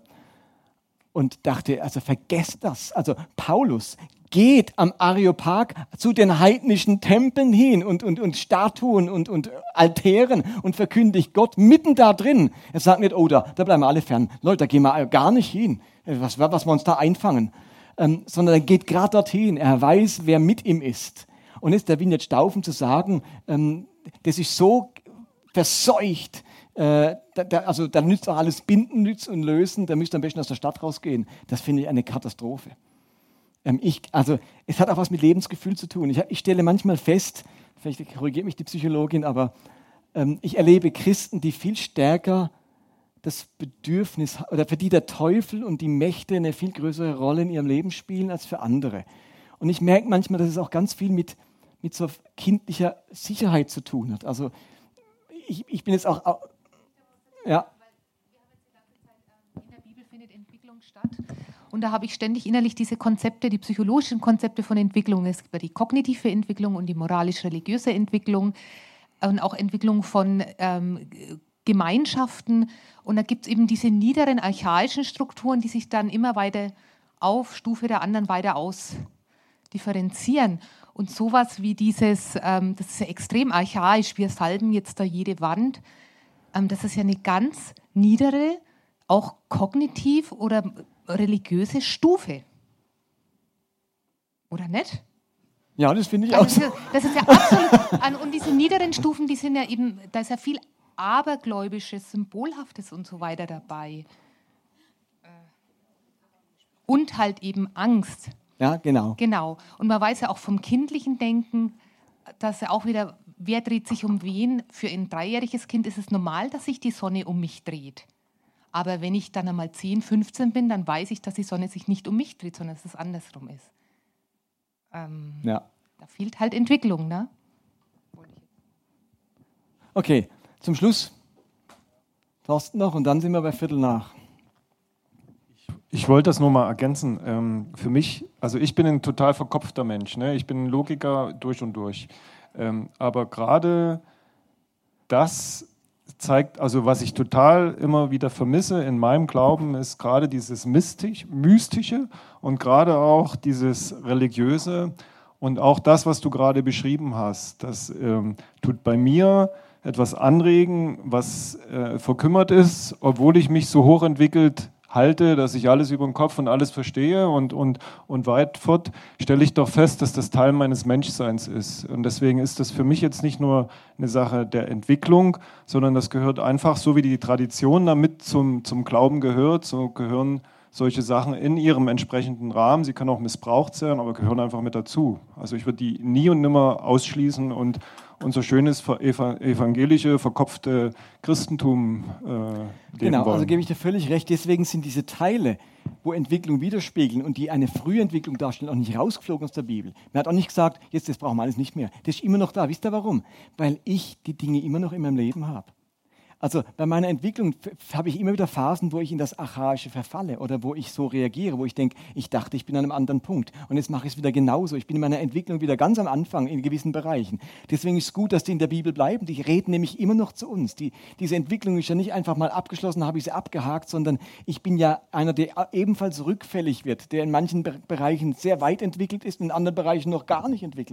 und dachte, also vergesst das. Also Paulus geht am Areopag zu den heidnischen Tempeln hin und, und, und Statuen und, und Altären und verkündigt Gott mitten da drin. Er sagt nicht, oh, da, da bleiben wir alle fern. Leute, da gehen wir gar nicht hin. Was, was wir uns da einfangen. Ähm, sondern er geht gerade dorthin. Er weiß, wer mit ihm ist. Und jetzt der Wiener Staufen zu sagen, ähm, das ist so verseucht, äh, da, da, also da nützt auch alles Binden nützt und Lösen, da müsst ihr am besten aus der Stadt rausgehen. Das finde ich eine Katastrophe. Ähm, ich, also es hat auch was mit Lebensgefühl zu tun. Ich, ich stelle manchmal fest, vielleicht korrigiert mich die Psychologin, aber ähm, ich erlebe Christen, die viel stärker das Bedürfnis oder für die der Teufel und die Mächte eine viel größere Rolle in ihrem Leben spielen als für andere. Und ich merke manchmal, dass es auch ganz viel mit, mit so kindlicher Sicherheit zu tun hat. Also ich, ich bin jetzt auch, ja. In der Bibel findet Entwicklung statt. Und da habe ich ständig innerlich diese Konzepte, die psychologischen Konzepte von Entwicklung. Es gibt die kognitive Entwicklung und die moralisch-religiöse Entwicklung und auch Entwicklung von ähm, Gemeinschaften. Und da gibt es eben diese niederen archaischen Strukturen, die sich dann immer weiter auf Stufe der anderen weiter ausdifferenzieren. Und sowas wie dieses, ähm, das ist ja extrem archaisch, wir salben jetzt da jede Wand, ähm, das ist ja eine ganz niedere, auch kognitiv oder religiöse Stufe. Oder nicht? Ja, das finde ich auch. Also, das ist ja absolut. (laughs) Und diese niederen Stufen, die sind ja eben, da ist ja viel abergläubisches, symbolhaftes und so weiter dabei. Und halt eben Angst. Ja, genau. Genau. Und man weiß ja auch vom kindlichen Denken, dass ja auch wieder, wer dreht sich um wen? Für ein dreijähriges Kind ist es normal, dass sich die Sonne um mich dreht. Aber wenn ich dann einmal 10, 15 bin, dann weiß ich, dass die Sonne sich nicht um mich dreht, sondern dass es andersrum ist. Ähm, ja. Da fehlt halt Entwicklung, ne? Okay, zum Schluss. Thorsten noch und dann sind wir bei Viertel nach. Ich wollte das nur mal ergänzen. Ähm, für mich, also ich bin ein total verkopfter Mensch. Ne? Ich bin ein Logiker durch und durch. Ähm, aber gerade das zeigt, also was ich total immer wieder vermisse in meinem Glauben, ist gerade dieses Mystisch, Mystische und gerade auch dieses Religiöse und auch das, was du gerade beschrieben hast. Das ähm, tut bei mir etwas anregen, was äh, verkümmert ist, obwohl ich mich so hochentwickelt halte, dass ich alles über den Kopf und alles verstehe und, und, und weit fort, stelle ich doch fest, dass das Teil meines Menschseins ist. Und deswegen ist das für mich jetzt nicht nur eine Sache der Entwicklung, sondern das gehört einfach, so wie die Tradition damit zum, zum Glauben gehört, so gehören solche Sachen in ihrem entsprechenden Rahmen. Sie können auch missbraucht werden, aber gehören einfach mit dazu. Also ich würde die nie und nimmer ausschließen und unser schönes evangelische, verkopfte Christentum äh, leben Genau, wollen. also gebe ich dir völlig recht. Deswegen sind diese Teile, wo Entwicklung widerspiegeln und die eine frühe Entwicklung darstellen, auch nicht rausgeflogen aus der Bibel. Man hat auch nicht gesagt, jetzt das brauchen wir alles nicht mehr. Das ist immer noch da. Wisst ihr warum? Weil ich die Dinge immer noch in meinem Leben habe. Also bei meiner Entwicklung habe ich immer wieder Phasen, wo ich in das Archaische verfalle oder wo ich so reagiere, wo ich denke, ich dachte, ich bin an einem anderen Punkt und jetzt mache ich es wieder genauso. Ich bin in meiner Entwicklung wieder ganz am Anfang in gewissen Bereichen. Deswegen ist es gut, dass die in der Bibel bleiben. Die reden nämlich immer noch zu uns. Die, diese Entwicklung ist ja nicht einfach mal abgeschlossen, habe ich sie abgehakt, sondern ich bin ja einer, der ebenfalls rückfällig wird, der in manchen Bereichen sehr weit entwickelt ist und in anderen Bereichen noch gar nicht entwickelt